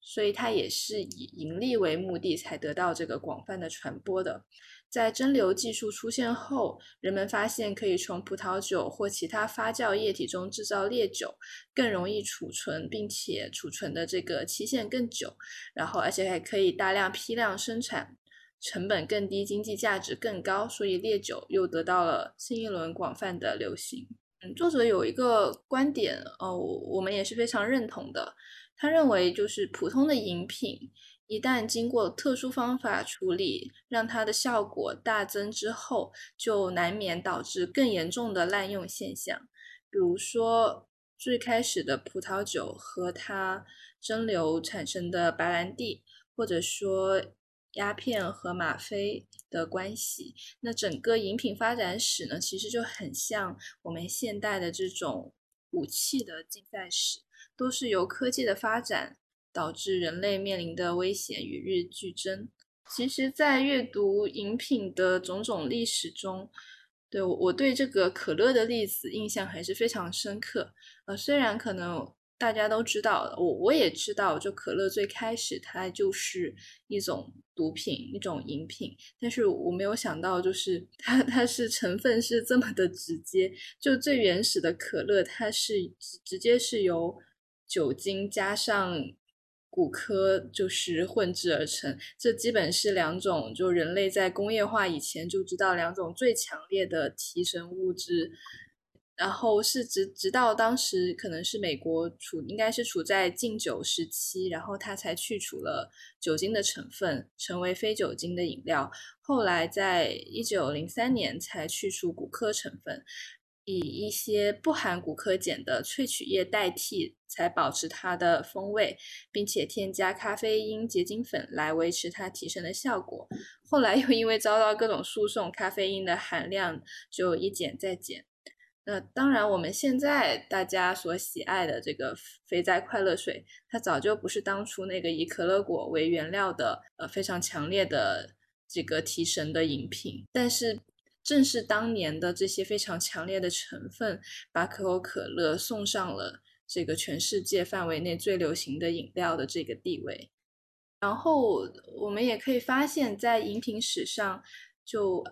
所以它也是以盈利为目的才得到这个广泛的传播的。在蒸馏技术出现后，人们发现可以从葡萄酒或其他发酵液体中制造烈酒，更容易储存，并且储存的这个期限更久，然后而且还可以大量批量生产，成本更低，经济价值更高，所以烈酒又得到了新一轮广泛的流行。嗯，作者有一个观点，哦，我们也是非常认同的。他认为，就是普通的饮品，一旦经过特殊方法处理，让它的效果大增之后，就难免导致更严重的滥用现象。比如说，最开始的葡萄酒和它蒸馏产生的白兰地，或者说鸦片和吗啡的关系。那整个饮品发展史呢，其实就很像我们现代的这种武器的竞赛史。都是由科技的发展导致人类面临的危险与日俱增。其实，在阅读饮品的种种历史中，对我我对这个可乐的例子印象还是非常深刻。呃，虽然可能大家都知道，我我也知道，就可乐最开始它就是一种毒品，一种饮品，但是我没有想到，就是 它它是成分是这么的直接。就最原始的可乐，它是直接是由酒精加上骨科就是混制而成，这基本是两种就人类在工业化以前就知道两种最强烈的提神物质，然后是直直到当时可能是美国处应该是处在禁酒时期，然后它才去除了酒精的成分，成为非酒精的饮料。后来在一九零三年才去除骨科成分。以一些不含骨科碱的萃取液代替，才保持它的风味，并且添加咖啡因结晶粉来维持它提神的效果。后来又因为遭到各种诉讼，咖啡因的含量就一减再减。那当然，我们现在大家所喜爱的这个肥宅快乐水，它早就不是当初那个以可乐果为原料的呃非常强烈的这个提神的饮品，但是。正是当年的这些非常强烈的成分，把可口可乐送上了这个全世界范围内最流行的饮料的这个地位。然后我们也可以发现，在饮品史上，就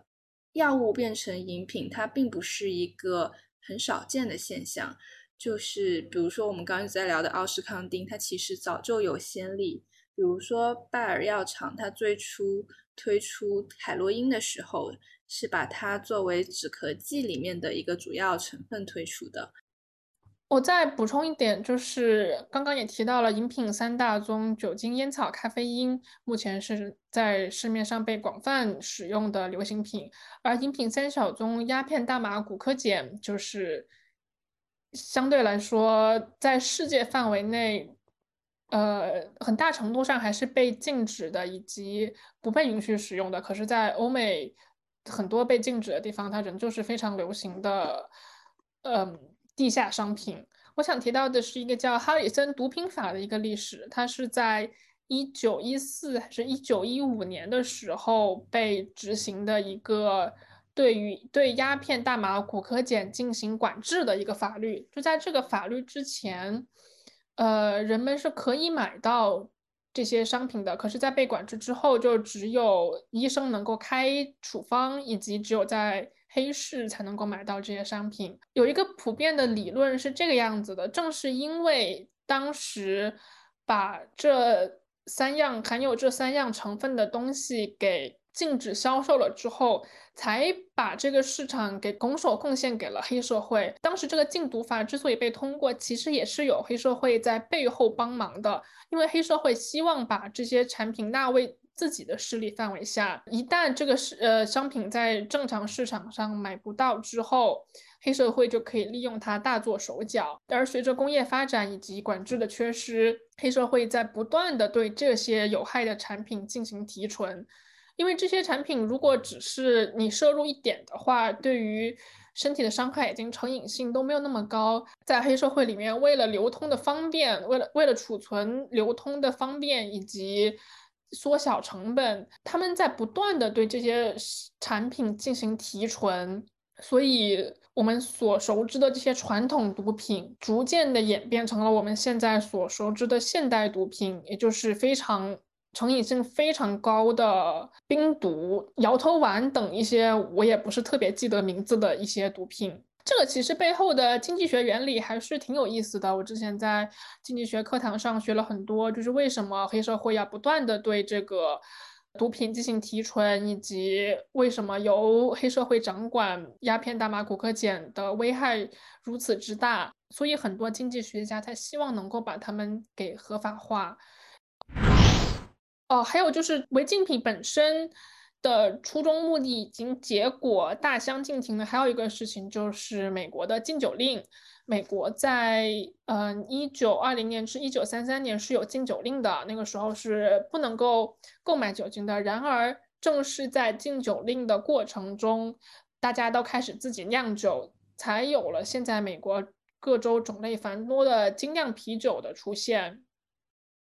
药物变成饮品，它并不是一个很少见的现象。就是比如说我们刚刚在聊的奥施康定，它其实早就有先例。比如说拜耳药厂，它最初推出海洛因的时候。是把它作为止咳剂里面的一个主要成分推出的。我再补充一点，就是刚刚也提到了饮品三大宗：酒精、烟草、咖啡因，目前是在市面上被广泛使用的流行品。而饮品三小宗：鸦片、大麻、骨科碱，就是相对来说在世界范围内，呃，很大程度上还是被禁止的，以及不被允许使用的。可是，在欧美。很多被禁止的地方，它仍旧是非常流行的，嗯，地下商品。我想提到的是一个叫哈里森毒品法的一个历史，它是在一九一四还是一九一五年的时候被执行的一个对于对鸦片、大麻、古柯碱进行管制的一个法律。就在这个法律之前，呃，人们是可以买到。这些商品的，可是，在被管制之后，就只有医生能够开处方，以及只有在黑市才能够买到这些商品。有一个普遍的理论是这个样子的：正是因为当时把这三样含有这三样成分的东西给。禁止销售了之后，才把这个市场给拱手贡献给了黑社会。当时这个禁毒法之所以被通过，其实也是有黑社会在背后帮忙的，因为黑社会希望把这些产品纳为自己的势力范围下。一旦这个是呃商品在正常市场上买不到之后，黑社会就可以利用它大做手脚。而随着工业发展以及管制的缺失，黑社会在不断的对这些有害的产品进行提纯。因为这些产品如果只是你摄入一点的话，对于身体的伤害已经成瘾性都没有那么高。在黑社会里面，为了流通的方便，为了为了储存流通的方便以及缩小成本，他们在不断的对这些产品进行提纯。所以，我们所熟知的这些传统毒品，逐渐的演变成了我们现在所熟知的现代毒品，也就是非常。成瘾性非常高的冰毒、摇头丸等一些我也不是特别记得名字的一些毒品，这个其实背后的经济学原理还是挺有意思的。我之前在经济学课堂上学了很多，就是为什么黑社会要不断的对这个毒品进行提纯，以及为什么由黑社会掌管鸦片、大麻、古柯碱的危害如此之大，所以很多经济学家才希望能够把它们给合法化。哦，还有就是违禁品本身的初衷目的已经结果大相径庭的，还有一个事情就是美国的禁酒令。美国在嗯一九二零年至一九三三年是有禁酒令的，那个时候是不能够购买酒精的。然而，正是在禁酒令的过程中，大家都开始自己酿酒，才有了现在美国各州种类繁多的精酿啤酒的出现。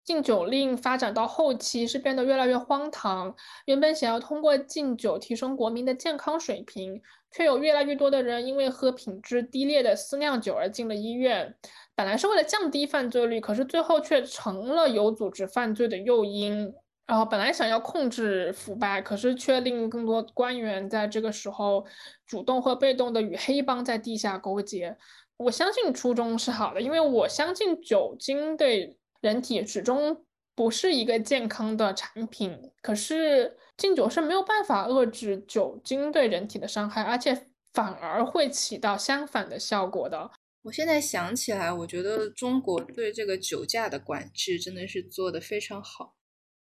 禁酒令发展到后期是变得越来越荒唐。原本想要通过禁酒提升国民的健康水平，却有越来越多的人因为喝品质低劣的私酿酒而进了医院。本来是为了降低犯罪率，可是最后却成了有组织犯罪的诱因。然后本来想要控制腐败，可是却令更多官员在这个时候主动或被动的与黑帮在地下勾结。我相信初衷是好的，因为我相信酒精对。人体始终不是一个健康的产品，可是禁酒是没有办法遏制酒精对人体的伤害，而且反而会起到相反的效果的。我现在想起来，我觉得中国对这个酒驾的管制真的是做得非常好。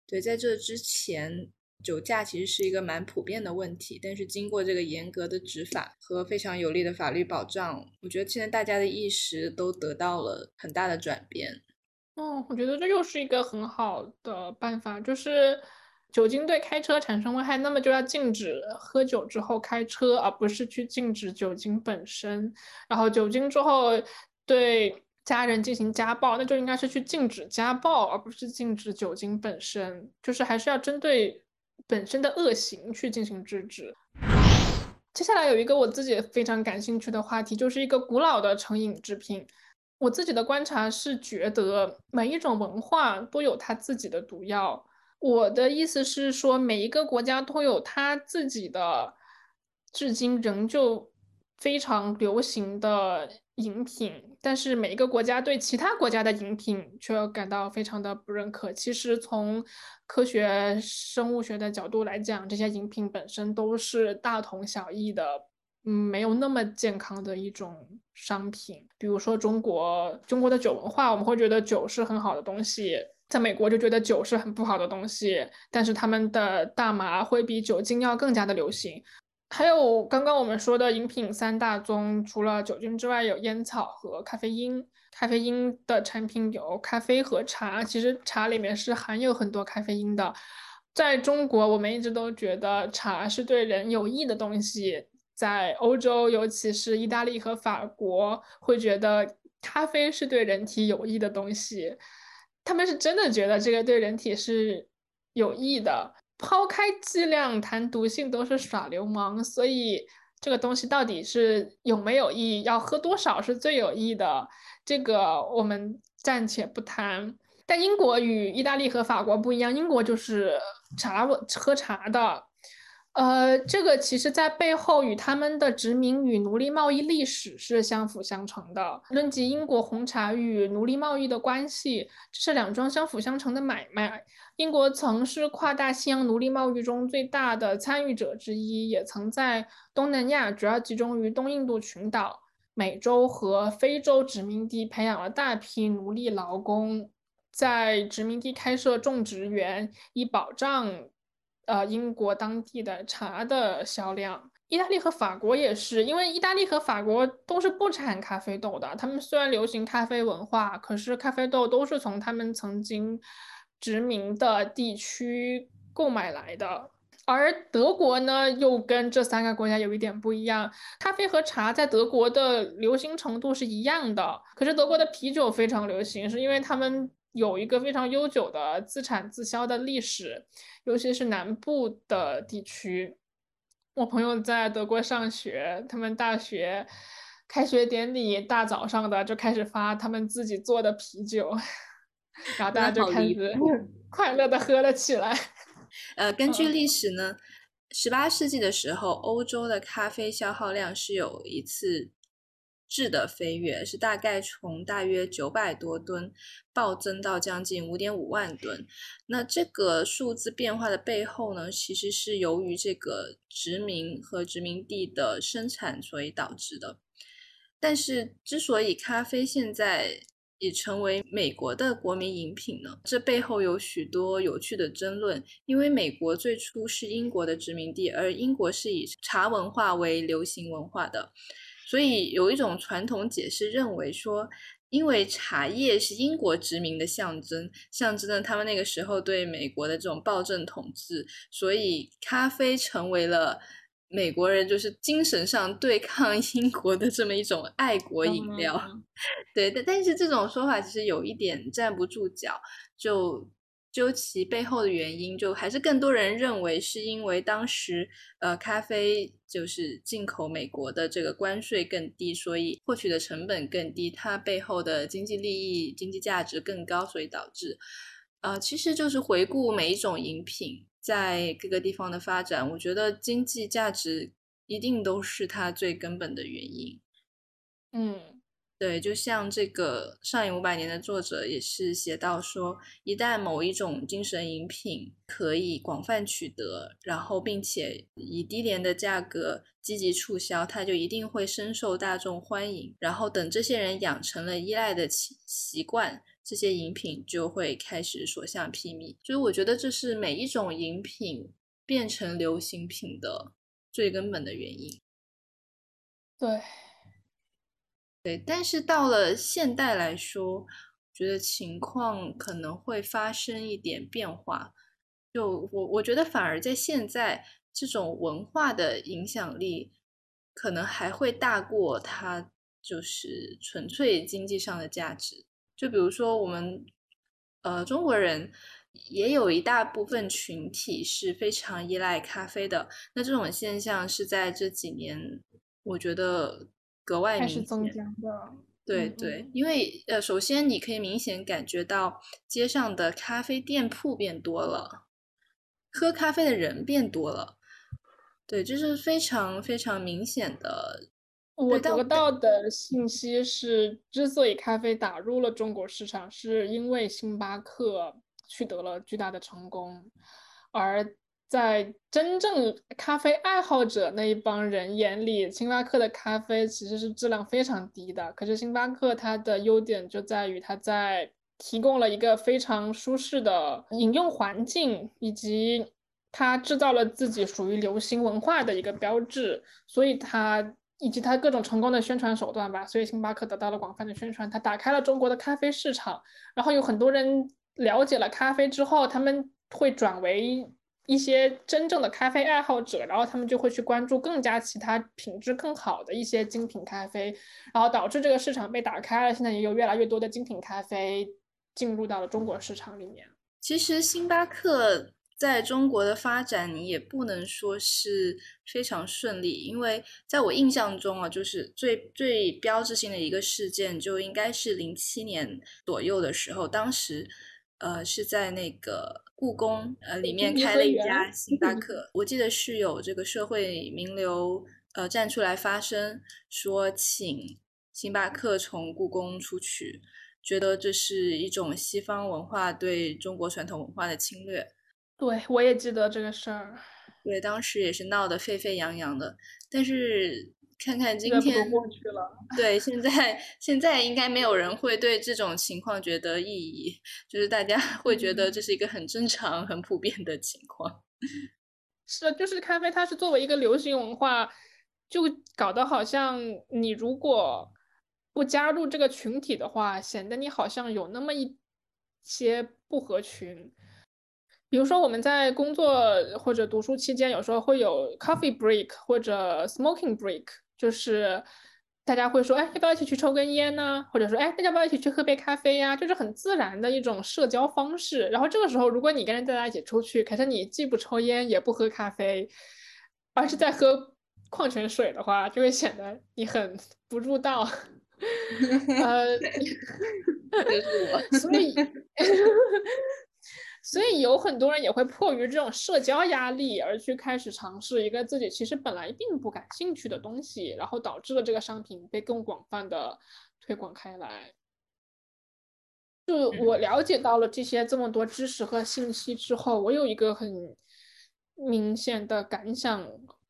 对，在这之前，酒驾其实是一个蛮普遍的问题，但是经过这个严格的执法和非常有力的法律保障，我觉得现在大家的意识都得到了很大的转变。哦，我觉得这又是一个很好的办法，就是酒精对开车产生危害，那么就要禁止喝酒之后开车，而不是去禁止酒精本身。然后酒精之后对家人进行家暴，那就应该是去禁止家暴，而不是禁止酒精本身。就是还是要针对本身的恶行去进行制止。接下来有一个我自己非常感兴趣的话题，就是一个古老的成瘾制品。我自己的观察是觉得每一种文化都有它自己的毒药。我的意思是说，每一个国家都有它自己的，至今仍旧非常流行的饮品，但是每一个国家对其他国家的饮品却感到非常的不认可。其实从科学生物学的角度来讲，这些饮品本身都是大同小异的。嗯，没有那么健康的一种商品。比如说中国，中国的酒文化，我们会觉得酒是很好的东西，在美国就觉得酒是很不好的东西。但是他们的大麻会比酒精要更加的流行。还有刚刚我们说的饮品三大宗，除了酒精之外，有烟草和咖啡因。咖啡因的产品有咖啡和茶，其实茶里面是含有很多咖啡因的。在中国，我们一直都觉得茶是对人有益的东西。在欧洲，尤其是意大利和法国，会觉得咖啡是对人体有益的东西。他们是真的觉得这个对人体是有益的。抛开剂量谈毒性都是耍流氓，所以这个东西到底是有没有益，要喝多少是最有益的，这个我们暂且不谈。但英国与意大利和法国不一样，英国就是茶喝茶的。呃，这个其实，在背后与他们的殖民与奴隶贸易历史是相辅相成的。论及英国红茶与奴隶贸易的关系，这是两桩相辅相成的买卖。英国曾是跨大西洋奴隶贸易中最大的参与者之一，也曾在东南亚，主要集中于东印度群岛、美洲和非洲殖民地，培养了大批奴隶劳工。在殖民地开设种植园，以保障呃英国当地的茶的销量。意大利和法国也是，因为意大利和法国都是不产咖啡豆的。他们虽然流行咖啡文化，可是咖啡豆都是从他们曾经殖民的地区购买来的。而德国呢，又跟这三个国家有一点不一样。咖啡和茶在德国的流行程度是一样的，可是德国的啤酒非常流行，是因为他们有一个非常悠久的自产自销的历史，尤其是南部的地区。我朋友在德国上学，他们大学开学典礼大早上的就开始发他们自己做的啤酒，然后大家就开始 快乐的喝了起来。呃，根据历史呢，十八世纪的时候，欧洲的咖啡消耗量是有一次质的飞跃，是大概从大约九百多吨暴增到将近五点五万吨。那这个数字变化的背后呢，其实是由于这个殖民和殖民地的生产所以导致的。但是，之所以咖啡现在，也成为美国的国民饮品呢？这背后有许多有趣的争论。因为美国最初是英国的殖民地，而英国是以茶文化为流行文化的，所以有一种传统解释认为说，因为茶叶是英国殖民的象征，象征了他们那个时候对美国的这种暴政统治，所以咖啡成为了。美国人就是精神上对抗英国的这么一种爱国饮料，对，但但是这种说法其实有一点站不住脚。就究其背后的原因，就还是更多人认为是因为当时呃咖啡就是进口美国的这个关税更低，所以获取的成本更低，它背后的经济利益、经济价值更高，所以导致呃其实就是回顾每一种饮品。在各个地方的发展，我觉得经济价值一定都是它最根本的原因。嗯，对，就像这个《上瘾五百年》的作者也是写到说，一旦某一种精神饮品可以广泛取得，然后并且以低廉的价格积极促销，它就一定会深受大众欢迎。然后等这些人养成了依赖的习习惯。这些饮品就会开始所向披靡，所以我觉得这是每一种饮品变成流行品的最根本的原因。对，对，但是到了现代来说，觉得情况可能会发生一点变化。就我我觉得反而在现在，这种文化的影响力可能还会大过它就是纯粹经济上的价值。就比如说，我们呃中国人也有一大部分群体是非常依赖咖啡的。那这种现象是在这几年，我觉得格外明显。增加的。对对，因为呃，首先你可以明显感觉到街上的咖啡店铺变多了，喝咖啡的人变多了。对，这是非常非常明显的。我得到的信息是，之所以咖啡打入了中国市场，是因为星巴克取得了巨大的成功。而在真正咖啡爱好者那一帮人眼里，星巴克的咖啡其实是质量非常低的。可是星巴克它的优点就在于它在提供了一个非常舒适的饮用环境，以及它制造了自己属于流行文化的一个标志，所以它。以及它各种成功的宣传手段吧，所以星巴克得到了广泛的宣传，它打开了中国的咖啡市场，然后有很多人了解了咖啡之后，他们会转为一些真正的咖啡爱好者，然后他们就会去关注更加其他品质更好的一些精品咖啡，然后导致这个市场被打开了，现在也有越来越多的精品咖啡进入到了中国市场里面。其实星巴克。在中国的发展，也不能说是非常顺利，因为在我印象中啊，就是最最标志性的一个事件，就应该是零七年左右的时候，当时呃是在那个故宫呃里面开了一家 星巴克，我记得是有这个社会名流呃站出来发声，说请星巴克从故宫出去，觉得这是一种西方文化对中国传统文化的侵略。对，我也记得这个事儿。对，当时也是闹得沸沸扬扬的。但是看看今天过去了。对，现在现在应该没有人会对这种情况觉得异议，就是大家会觉得这是一个很正常、很普遍的情况。是，就是咖啡，它是作为一个流行文化，就搞得好像你如果不加入这个群体的话，显得你好像有那么一些不合群。比如说，我们在工作或者读书期间，有时候会有 coffee break 或者 smoking break，就是大家会说，哎，要不要一起去抽根烟呢？或者说，哎，大家要不要一起去喝杯咖啡呀？就是很自然的一种社交方式。然后这个时候，如果你跟大家一起出去，可是你既不抽烟也不喝咖啡，而是在喝矿泉水的话，就会显得你很不入道。呃，所以。所以有很多人也会迫于这种社交压力而去开始尝试一个自己其实本来并不感兴趣的东西，然后导致了这个商品被更广泛的推广开来。就我了解到了这些这么多知识和信息之后，我有一个很明显的感想：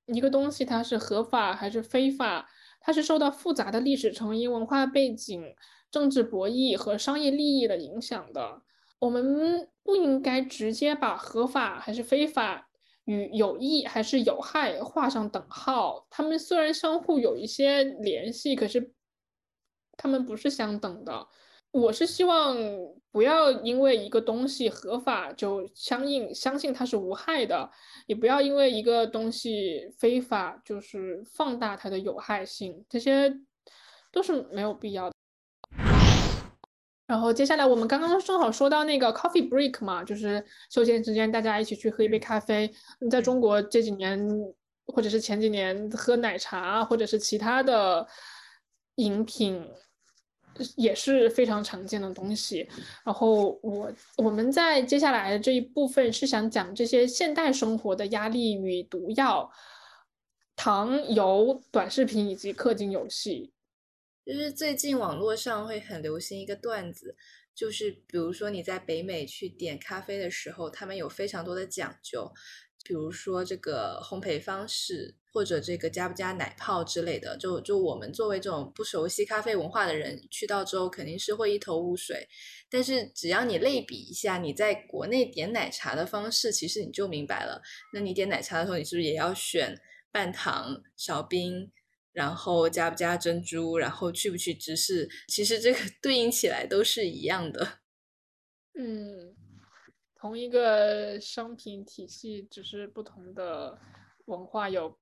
一个东西它是合法还是非法，它是受到复杂的历史成因、文化背景、政治博弈和商业利益的影响的。我们不应该直接把合法还是非法与有益还是有害画上等号。他们虽然相互有一些联系，可是他们不是相等的。我是希望不要因为一个东西合法就相应相信它是无害的，也不要因为一个东西非法就是放大它的有害性，这些都是没有必要的。然后接下来我们刚刚正好说到那个 coffee break 嘛，就是休闲时间大家一起去喝一杯咖啡。在中国这几年或者是前几年喝奶茶或者是其他的饮品也是非常常见的东西。然后我我们在接下来的这一部分是想讲这些现代生活的压力与毒药，糖、油、短视频以及氪金游戏。就是最近网络上会很流行一个段子，就是比如说你在北美去点咖啡的时候，他们有非常多的讲究，比如说这个烘焙方式，或者这个加不加奶泡之类的。就就我们作为这种不熟悉咖啡文化的人，去到之后肯定是会一头雾水。但是只要你类比一下，你在国内点奶茶的方式，其实你就明白了。那你点奶茶的时候，你是不是也要选半糖、少冰？然后加不加珍珠，然后去不去芝士，其实这个 对应起来都是一样的。嗯，同一个商品体系，只是不同的文化有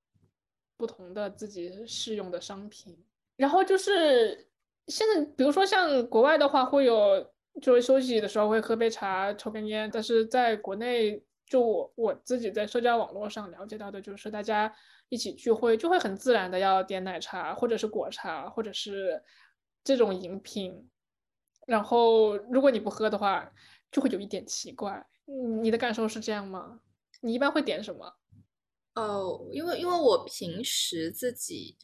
不同的自己适用的商品。然后就是现在，比如说像国外的话，会有就是休息的时候会喝杯茶、抽根烟，但是在国内，就我我自己在社交网络上了解到的，就是大家。一起聚会就会很自然的要点奶茶，或者是果茶，或者是这种饮品。然后如果你不喝的话，就会有一点奇怪。你的感受是这样吗？你一般会点什么？哦，因为因为我平时自己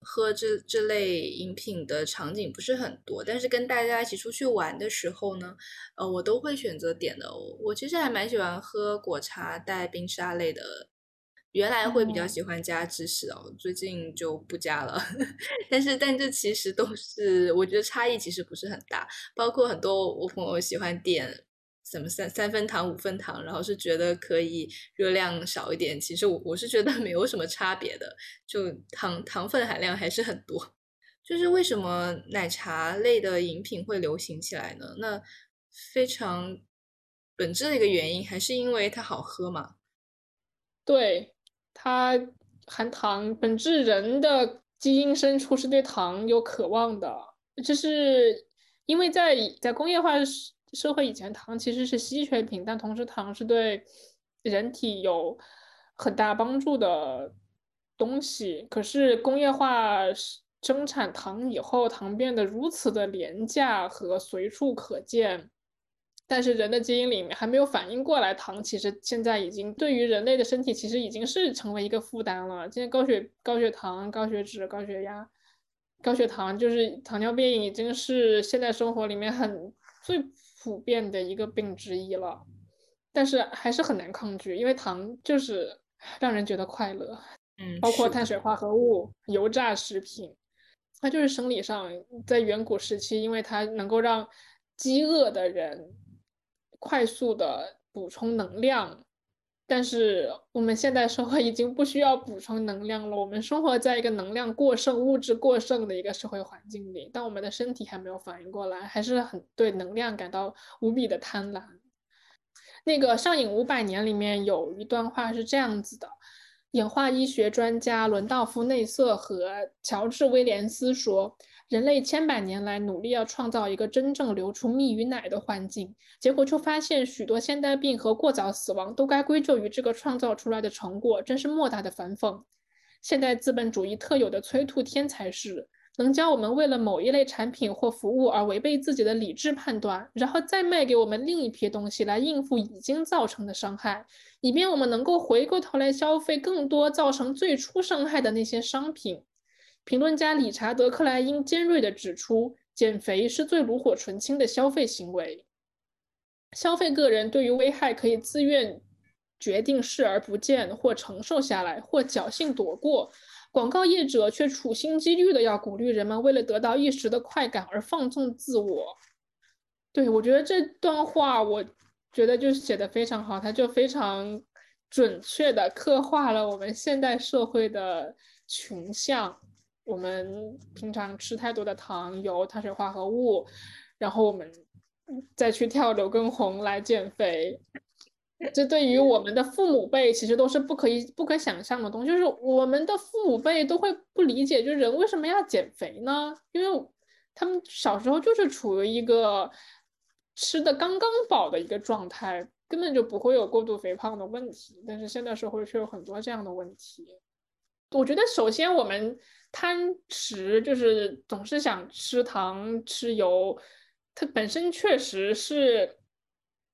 喝这这类饮品的场景不是很多，但是跟大家一起出去玩的时候呢，呃，我都会选择点的。我其实还蛮喜欢喝果茶带冰沙类的。原来会比较喜欢加芝士哦，最近就不加了。但是，但这其实都是我觉得差异其实不是很大。包括很多我朋友喜欢点什么三三分糖、五分糖，然后是觉得可以热量少一点。其实我我是觉得没有什么差别的，就糖糖分含量还是很多。就是为什么奶茶类的饮品会流行起来呢？那非常本质的一个原因还是因为它好喝嘛。对。它含糖，本质人的基因深处是对糖有渴望的。就是因为在在工业化社会以前，糖其实是稀缺品，但同时糖是对人体有很大帮助的东西。可是工业化生产糖以后，糖变得如此的廉价和随处可见。但是人的基因里面还没有反应过来，糖其实现在已经对于人类的身体其实已经是成为一个负担了。现在高血高血糖、高血脂、高血压、高血糖，就是糖尿病已经是现代生活里面很最普遍的一个病之一了。但是还是很难抗拒，因为糖就是 让人觉得快乐。嗯，包括碳水化合物、油炸食品，它就是生理上在远古时期，因为它能够让饥饿的人快速的补充能量。但是我们现代社会已经不需要补充能量了，我们生活在一个能量过剩、物质过剩的一个社会环境里，但我们的身体还没有反应过来，还是很对能量感到无比的贪婪。那个《上瘾五百年》里面有一段话是这样子的：演化医学专家伦道夫·内瑟和乔治·威廉斯说，人类千百年来努力要创造一个真正流出蜜与奶的环境，结果却发现许多现代病和过早死亡都该归咎于这个创造出来的成果，真是莫大的反讽。现代资本主义特有的催吐天才是。能教我们为了某一类产品或服务而违背自己的理智判断，然后再卖给我们另一批东西来应付已经造成的伤害，以便我们能够回过头来消费更多造成最初伤害的那些商品。评论家理查德·克莱因尖锐地指出，减肥是最炉火纯青的消费行为。消费个人对于危害可以自愿决定视而不见，或承受下来，或侥幸躲过。广告业者却处心积虑的要鼓励人们为了得到一时的快感而放纵自我。对我觉得这段话，我觉得就是写的非常好，它就非常准确的刻画了我们现代社会的群像。我们平常吃太多的糖、油、碳水化合物，然后我们再去跳刘畊宏来减肥。这对于我们的父母辈其实都是不可以、不可想象的东西。就是我们的父母辈都会不理解，就人为什么要减肥呢？因为他们小时候就是处于一个吃的刚刚饱的一个状态，根本就不会有过度肥胖的问题。但是现代社会却有很多这样的问题。我觉得首先我们贪食，就是总是想吃糖、吃油，它本身确实是。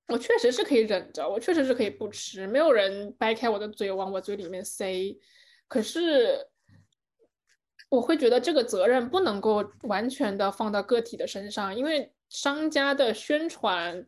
我确实是可以忍着，我确实是可以不吃，没有人掰开我的嘴往我嘴里面塞。可是，我会觉得这个责任不能够完全的放到个体的身上，因为商家的宣传，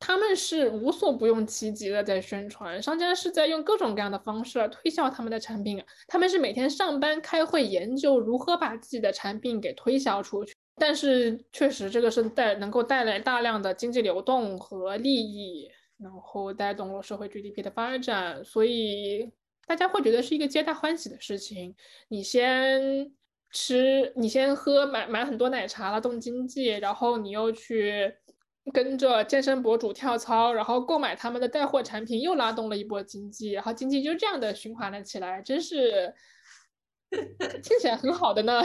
他们是无所不用其极的在宣传，商家是在用各种各样的方式推销他们的产品，他们是每天上班开会研究如何把自己的产品给推销出去。但是确实，这个是带能够带来大量的经济流动和利益，然后带动了社会 GDP 的发展，所以大家会觉得是一个皆大欢喜的事情。你先吃，你先喝，买买很多奶茶拉动经济，然后你又去跟着健身博主跳操，然后购买他们的带货产品，又拉动了一波经济，然后经济就这样的循环了起来，真是 听起来很好的呢。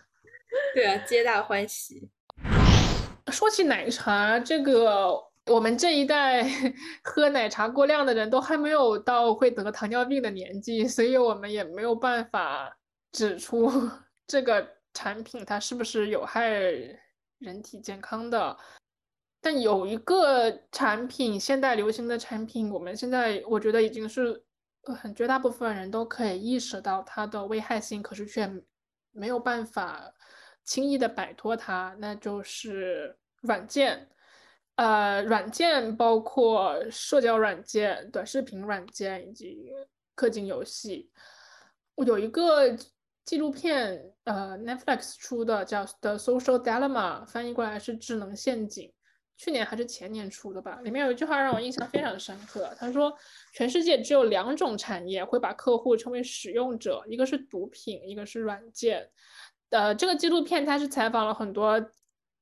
对啊，皆大欢喜。说起奶茶，这个我们这一代 喝奶茶过量的人都还没有到会得糖尿病的年纪，所以我们也没有办法指出这个产品它是不是有害人体健康的。但有一个产品，现代流行的产品，我们现在我觉得已经是很绝大部分人都可以意识到它的危害性，可是却没有办法。轻易的摆脱它，那就是软件。呃，软件包括社交软件、短视频软件以及氪金游戏。我有一个纪录片，呃，Netflix 出的，叫《The Social Dilemma》，翻译过来是“智能陷阱”。去年还是前年出的吧？里面有一句话让我印象非常深刻。他说：“全世界只有两种产业会把客户称为使用者，一个是毒品，一个是软件。”呃，这个纪录片它是采访了很多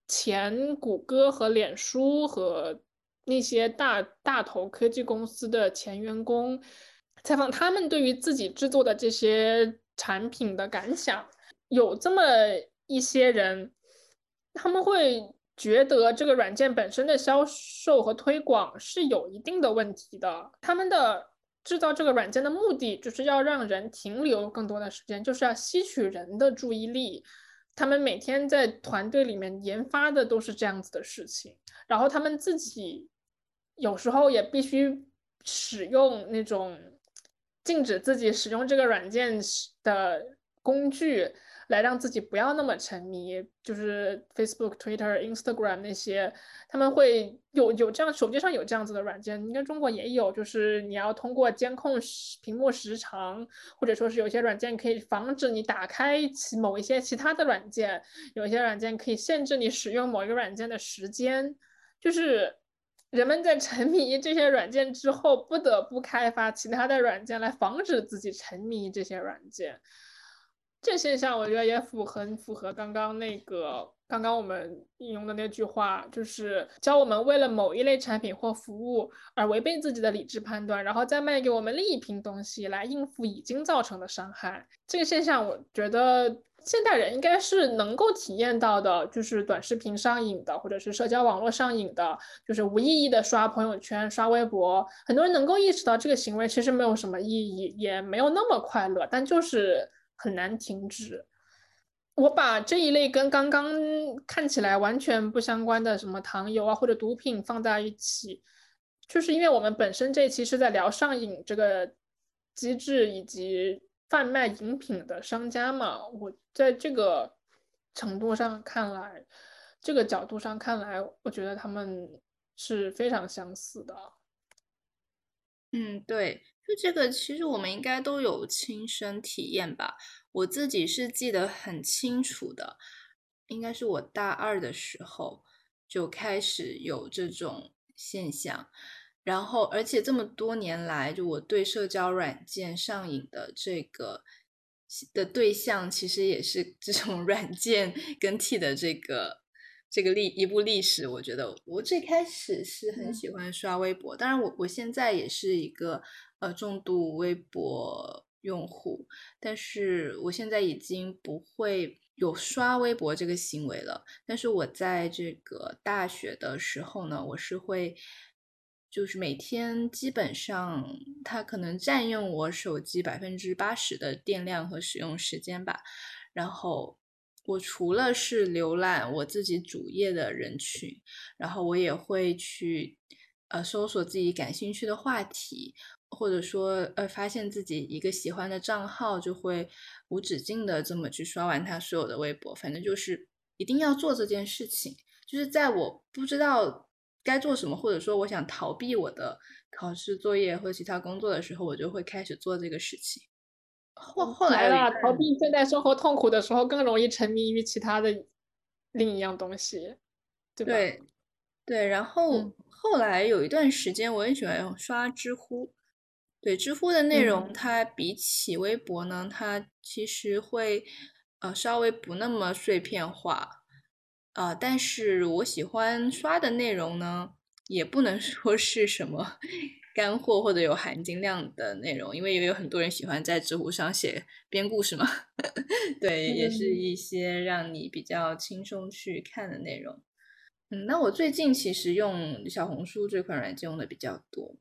前谷歌和脸书和那些大大头科技公司的前员工，采访他们对于自己制作的这些产品的感想。有这么一些人，他们会觉得这个软件本身的销售和推广是有一定的问题的，他们的。制造这个软件的目的就是要让人停留更多的时间，就是要吸取人的注意力。他们每天在团队里面研发的都是这样子的事情，然后他们自己有时候也必须使用那种禁止自己使用这个软件的工具来让自己不要那么沉迷，就是 Facebook、Twitter、Instagram 那些，他们会有有这样手机上有这样子的软件，应该中国也有，就是你要通过监控屏幕时长，或者说是有些软件可以防止你打开其某一些其他的软件，有些软件可以限制你使用某一个软件的时间，就是人们在沉迷这些软件之后，不得不开发其他的软件来防止自己沉迷这些软件。这现象我觉得也符很符合刚刚那个刚刚我们引用的那句话，就是教我们为了某一类产品或服务而违背自己的理智判断，然后再卖给我们另一批东西来应付已经造成的伤害。这个现象，我觉得现代人应该是能够体验到的，就是短视频上瘾的，或者是社交网络上瘾的，就是无意义的刷朋友圈、刷微博。很多人能够意识到这个行为其实没有什么意义，也没有那么快乐，但就是。很难停止。我把这一类跟刚刚看起来完全不相关的什么糖油啊或者毒品放在一起，就是因为我们本身这一期是在聊上瘾这个机制以及贩卖饮品的商家嘛。我在这个程度上看来，这个角度上看来，我觉得他们是非常相似的。嗯，对。就这个，其实我们应该都有亲身体验吧。我自己是记得很清楚的，应该是我大二的时候就开始有这种现象。然后，而且这么多年来，就我对社交软件上瘾的这个的对象，其实也是这种 软件更替的这个这个历一部历史。我觉得我最开始是很喜欢刷微博，当然我我现在也是一个。呃，重度微博用户，但是我现在已经不会有刷微博这个行为了。但是我在这个大学的时候呢，我是会，就是每天基本上它可能占用我手机百分之八十的电量和使用时间吧。然后我除了是浏览我自己主页的人群，然后我也会去呃搜索自己感兴趣的话题。或者说，呃，发现自己一个喜欢的账号，就会无止境的这么去刷完他所有的微博。反正就是一定要做这件事情。就是在我不知道该做什么，或者说我想逃避我的考试作业或者其他工作的时候，我就会开始做这个事情。后后来了，逃避现在生活痛苦的时候，更容易沉迷于其他的另一样东西，对吧？对，对。然后后来有一段时间，我很喜欢刷知乎。对知乎的内容，它比起微博呢，它其实会呃稍微不那么碎片化，啊，但是我喜欢刷的内容呢，也不能 说是什么干货或者有含金量的内容，因为也有很多人喜欢在知乎上写编故事嘛，对，也是一些让你比较轻松去看的内容。嗯，那我最近其实用小红书这款软件用的比较多。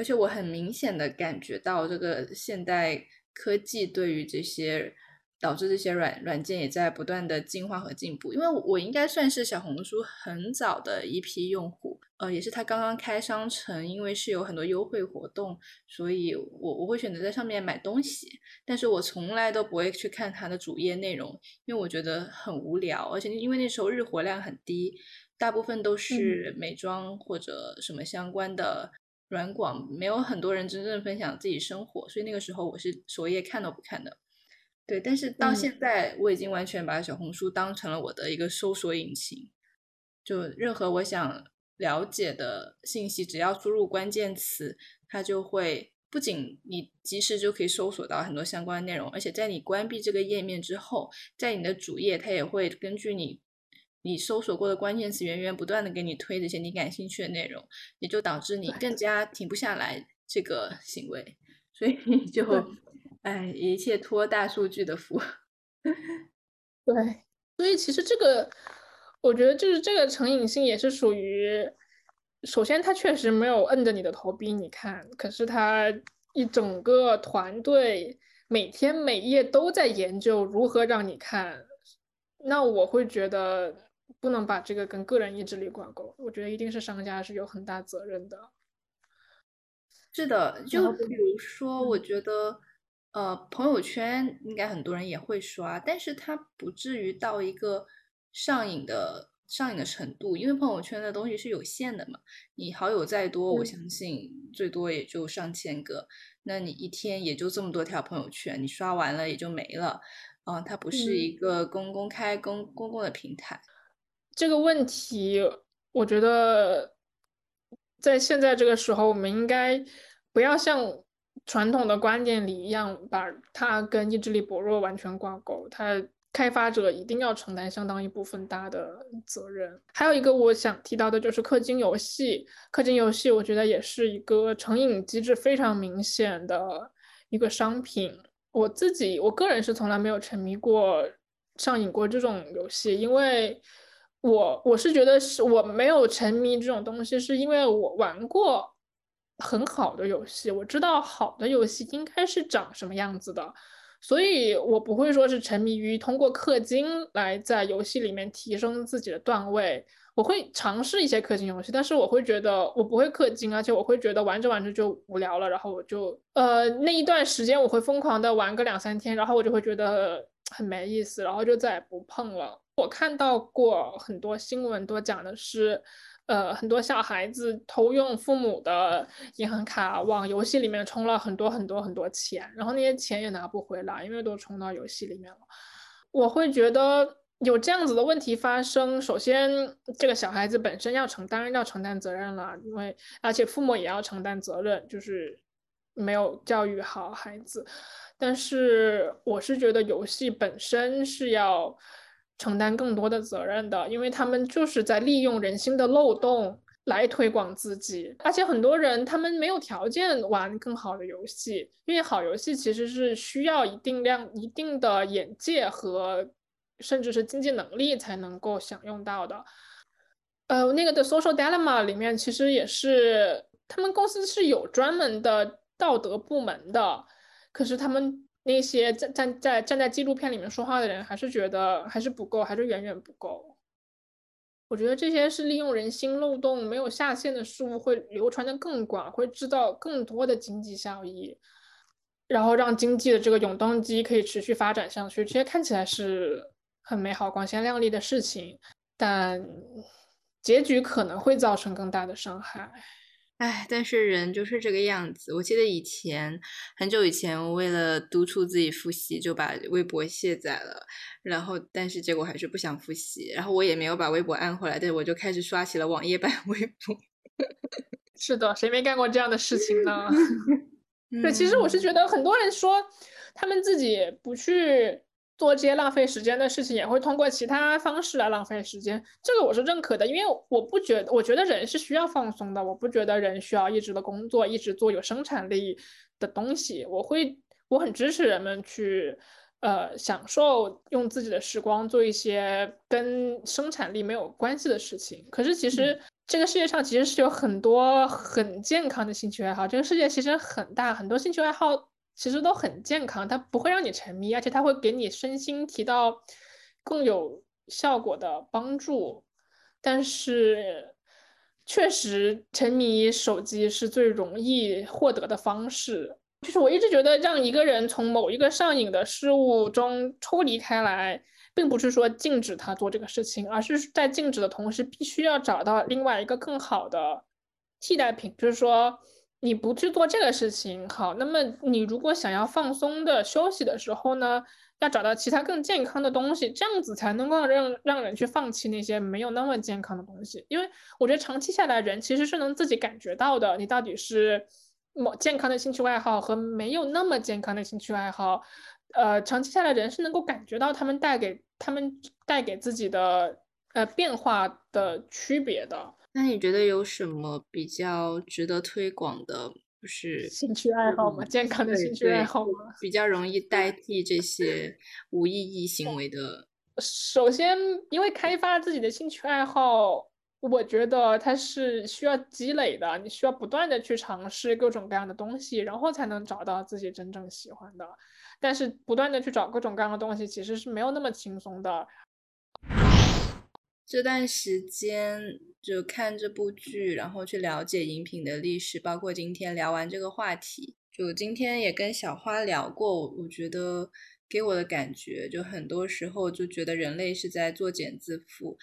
而且我很明显的感觉到，这个现代科技对于这些导致这些软软件也在不断的进化和进步。因为我应该算是小红书很早的一批用户，呃，也是它刚刚开商城，因为是有很多优惠活动，所以我我会选择在上面买东西。但是我从来都不会去看它的主页内容，因为我觉得很无聊，而且因为那时候日活量很低，大部分都是美妆或者什么相关的。软广没有很多人真正分享自己生活，所以那个时候我是首页看都不看的。对，但是到现在我已经完全把小红书当成了我的一个搜索引擎，就任何我想了解的信息，只要输入关键词，它就会不仅你及时就可以搜索到很多相关的内容，而且在你关闭这个页面之后，在你的主页它也会根据你。你搜索过的关键词源源不断的给你推这些你感兴趣的内容，也就导致你更加停不下来这个行为，所以就，哎，一切托大数据的福。对，所以其实这个，我觉得就是这个成瘾性也是属于，首先他确实没有摁着你的头逼你看，可是他一整个团队每天每夜都在研究如何让你看，那我会觉得。不能把这个跟个人意志力挂钩，我觉得一定是商家是有很大责任的。是的，就比如说，我觉得呃，朋友圈应该很多人也会刷，但是它不至于到一个上瘾的上瘾的程度，因为朋友圈的东西是有限的嘛。你好友再多，我相信最多也就上千个，那你一天也就这么多条朋友圈，你刷完了也就没了。嗯，它不是一个公公开公公共的平台。这个问题，我觉得在现在这个时候，我们应该不要像。传统的观点里一样，把它跟意志力薄弱完全挂钩。它开发者一定要承担相当一部分大的责任。还有一个我想提到的就是氪金游戏。氪金游戏我觉得也是一个成瘾机制非常明显的一个商品。我自己我个人是从来没有沉迷过、上瘾过这种游戏，因为我我是觉得是我没有沉迷这种东西，是因为我玩过。很好的游戏，我知道好的游戏应该是长什么样子的，所以我不会说是沉迷于通过氪金来在游戏里面提升自己的段位。我会尝试一些氪金游戏，但是我会觉得我不会氪金，而且我会觉得玩着玩着就无聊了，然后我就呃那一段时间我会疯狂的玩个两三天，然后我就会觉得很没意思，然后就再也不碰了。我看到过很多新闻都讲的是。呃，很多小孩子偷用父母的银行卡往游戏里面充了很多很多很多钱，然后那些钱也拿不回来，因为都充到游戏里面了。我会觉得有这样子的问题发生，首先这个小孩子本身要承担要承担责任了，因为而且父母也要承担责任，就是没有教育好孩子。但是我是觉得游戏本身是要。承担更多的责任的，因为他们就是在利用人心的漏洞来推广自己，而且很多人他们没有条件玩更好的游戏，因为好游戏其实是需要一定量、一定的眼界和甚至是经济能力才能够享用到的。呃，那个的 Social Dilemma 里面其实也是，他们公司是有专门的道德部门的，可是他们。那些站站在站在纪录片里面说话的人，还是觉得还是不够，还是远远不够。我觉得这些是利用人心漏洞、没有下限的事物，会流传的更广，会制造更多的经济效益，然后让经济的这个永动机可以持续发展下去。这些看起来是很美好、光鲜亮丽的事情，但结局可能会造成更大的伤害。唉，但是人就是这个样子。我记得以前很久以前，我为了督促自己复习，就把微博卸载了。然后，但是结果还是不想复习。然后我也没有把微博按回来，但我就开始刷起了网页版微博。是的，谁没干过这样的事情呢？对，其实我是觉得很多人说他们自己不去。做这些浪费时间的事情，也会通过其他方式来浪费时间。这个我是认可的，因为我不觉得，我觉得人是需要放松的。我不觉得人需要一直的工作，一直做有生产力的东西。我会，我很支持人们去，呃，享受用自己的时光做一些跟生产力没有关系的事情。可是其实这个世界上其实是有很多很健康的兴趣爱好。这个世界其实很大，很多兴趣爱好。其实都很健康，它不会让你沉迷，而且它会给你身心提到更有效果的帮助。但是，确实沉迷手机是最容易获得的方式。就是我一直觉得，让一个人从某一个上瘾的事物中抽离开来，并不是说禁止他做这个事情，而是在禁止的同时，必须要找到另外一个更好的替代品，就是说。你不去做这个事情，好，那么你如果想要放松的休息的时候呢，要找到其他更健康的东西，这样子才能够让让人去放弃那些没有那么健康的东西。因为我觉得长期下来，人其实是能自己感觉到的，你到底是某健康的兴趣爱好和没有那么健康的兴趣爱好，呃，长期下来，人是能够感觉到他们带给他们带给自己的呃变化的区别的。那你觉得有什么比较值得推广的，就是兴趣爱好吗？健康的兴趣爱好吗？比较容易 代替这些无意义行为的。首先，因为开发自己的兴趣爱好，我觉得它是需要积累的，你需要不断的去尝试各种各样的东西，然后才能找到自己真正喜欢的。但是，不断的去找各种各样的东西，其实是没有那么轻松的。这段时间就看这部剧，然后去了解饮品的历史，包括今天聊完这个话题，就今天也跟小花聊过，我觉得给我的感觉，就很多时候就觉得人类是在作茧自缚，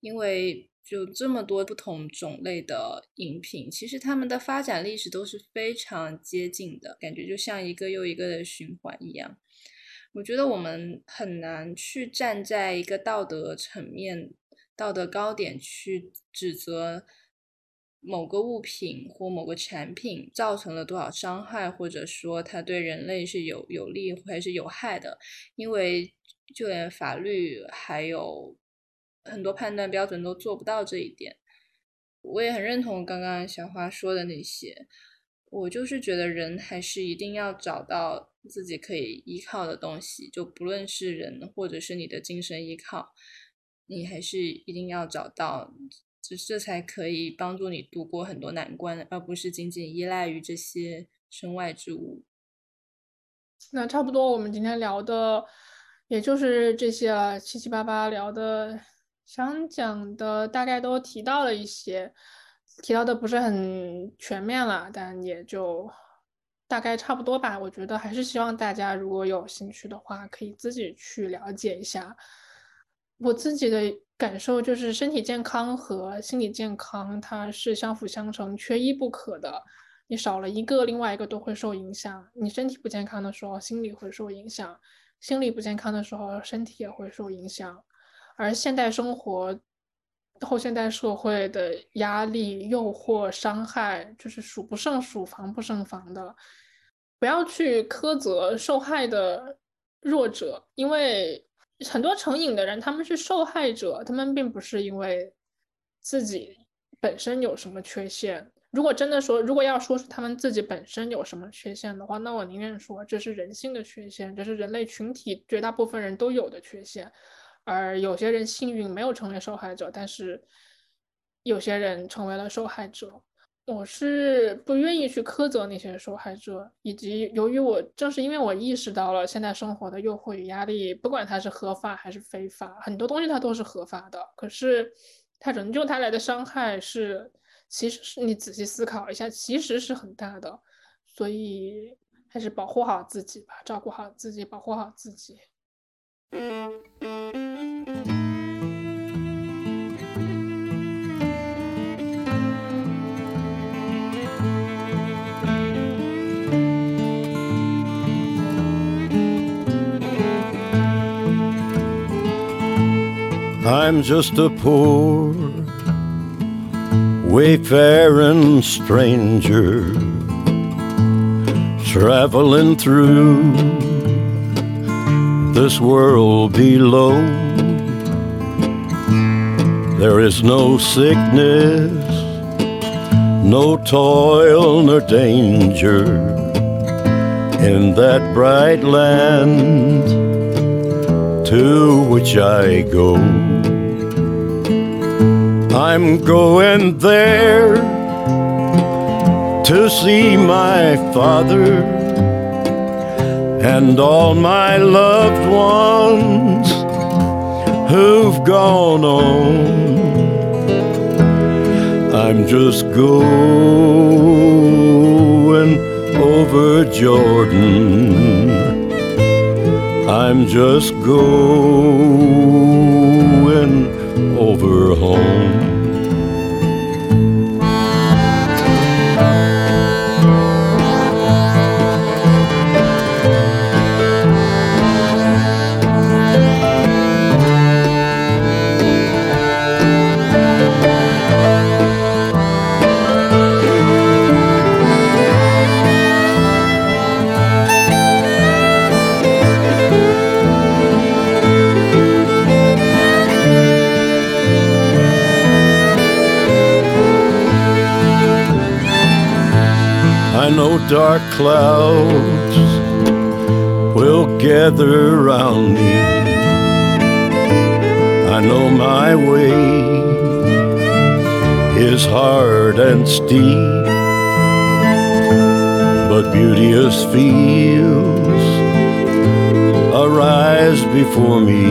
因为就这么多不同种类的饮品，其实它们的发展历史都是非常接近的，感觉就像一个又一个的循环一样。我觉得我们很难去站在一个道德层面、道德高点去指责。某个物品或某个产品造成了多少伤害，或者说它对人类是有有利还是有害的？因为就连法律还有很多判断标准都做不到这一点。我也很认同刚刚小花说的那些，我就是觉得人还是一定要找到自己可以依靠的东西，就不论是人或者是你的精神依靠，你还是一定要找到。这这才可以帮助你度过很多难关，而不是仅仅依赖于这些身外之物。那差不多，我们今天聊的也就是这些了，七七八八聊的，想讲的大概都提到了一些，提到的不是很全面了，但也就大概差不多吧。我觉得还是希望大家如果有兴趣的话，可以自己去了解一下。我自己的感受就是，身体健康和心理健康它是相辅相成、缺一不可的。你少了一个，另外一个都会受影响。你身体不健康的时候，心理会受影响；心理不健康的时候，身体也会受影响。而现代生活、后现代社会的压力、诱惑、伤害，就是数不胜数、防不胜防的。不要去苛责受害的弱者，因为。很多成瘾的人，他们是受害者，他们并不是因为自己本身有什么缺陷。如果真的说，如果要说出他们自己本身有什么缺陷的话，那我宁愿说这是人性的缺陷，这是人类群体绝大部分人都有的缺陷。而有些人幸运没有成为受害者，但是有些人成为了受害者。我是不愿意去苛责那些受害者，以及由于我正是因为我意识到了现在生活的诱惑与压力，不管它是合法还是非法，很多东西它都是合法的，可是它仍旧带来的伤害是，其实是你仔细思考一下，其实是很大的，所以还是保护好自己吧，照顾好自己，保护好自己。I'm just a poor wayfaring stranger traveling through this world below. There is no sickness, no toil nor danger in that bright land to which I go. I'm going there to see my father and all my loved ones who've gone on. I'm just going over Jordan I'm just going over home. Dark clouds will gather round me. I know my way is hard and steep, but beauteous fields arise before me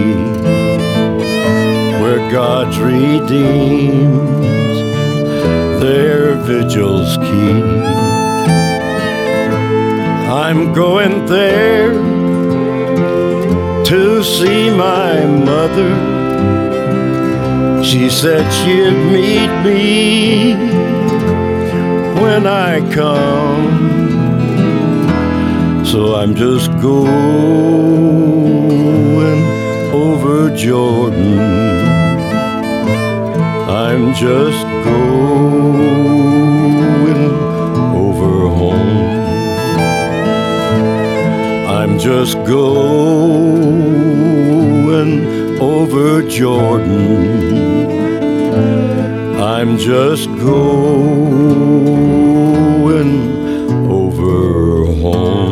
where God's redeemed their vigils keep. I'm going there to see my mother. She said she'd meet me when I come. So I'm just going over Jordan. I'm just going just going over Jordan. I'm just going over home.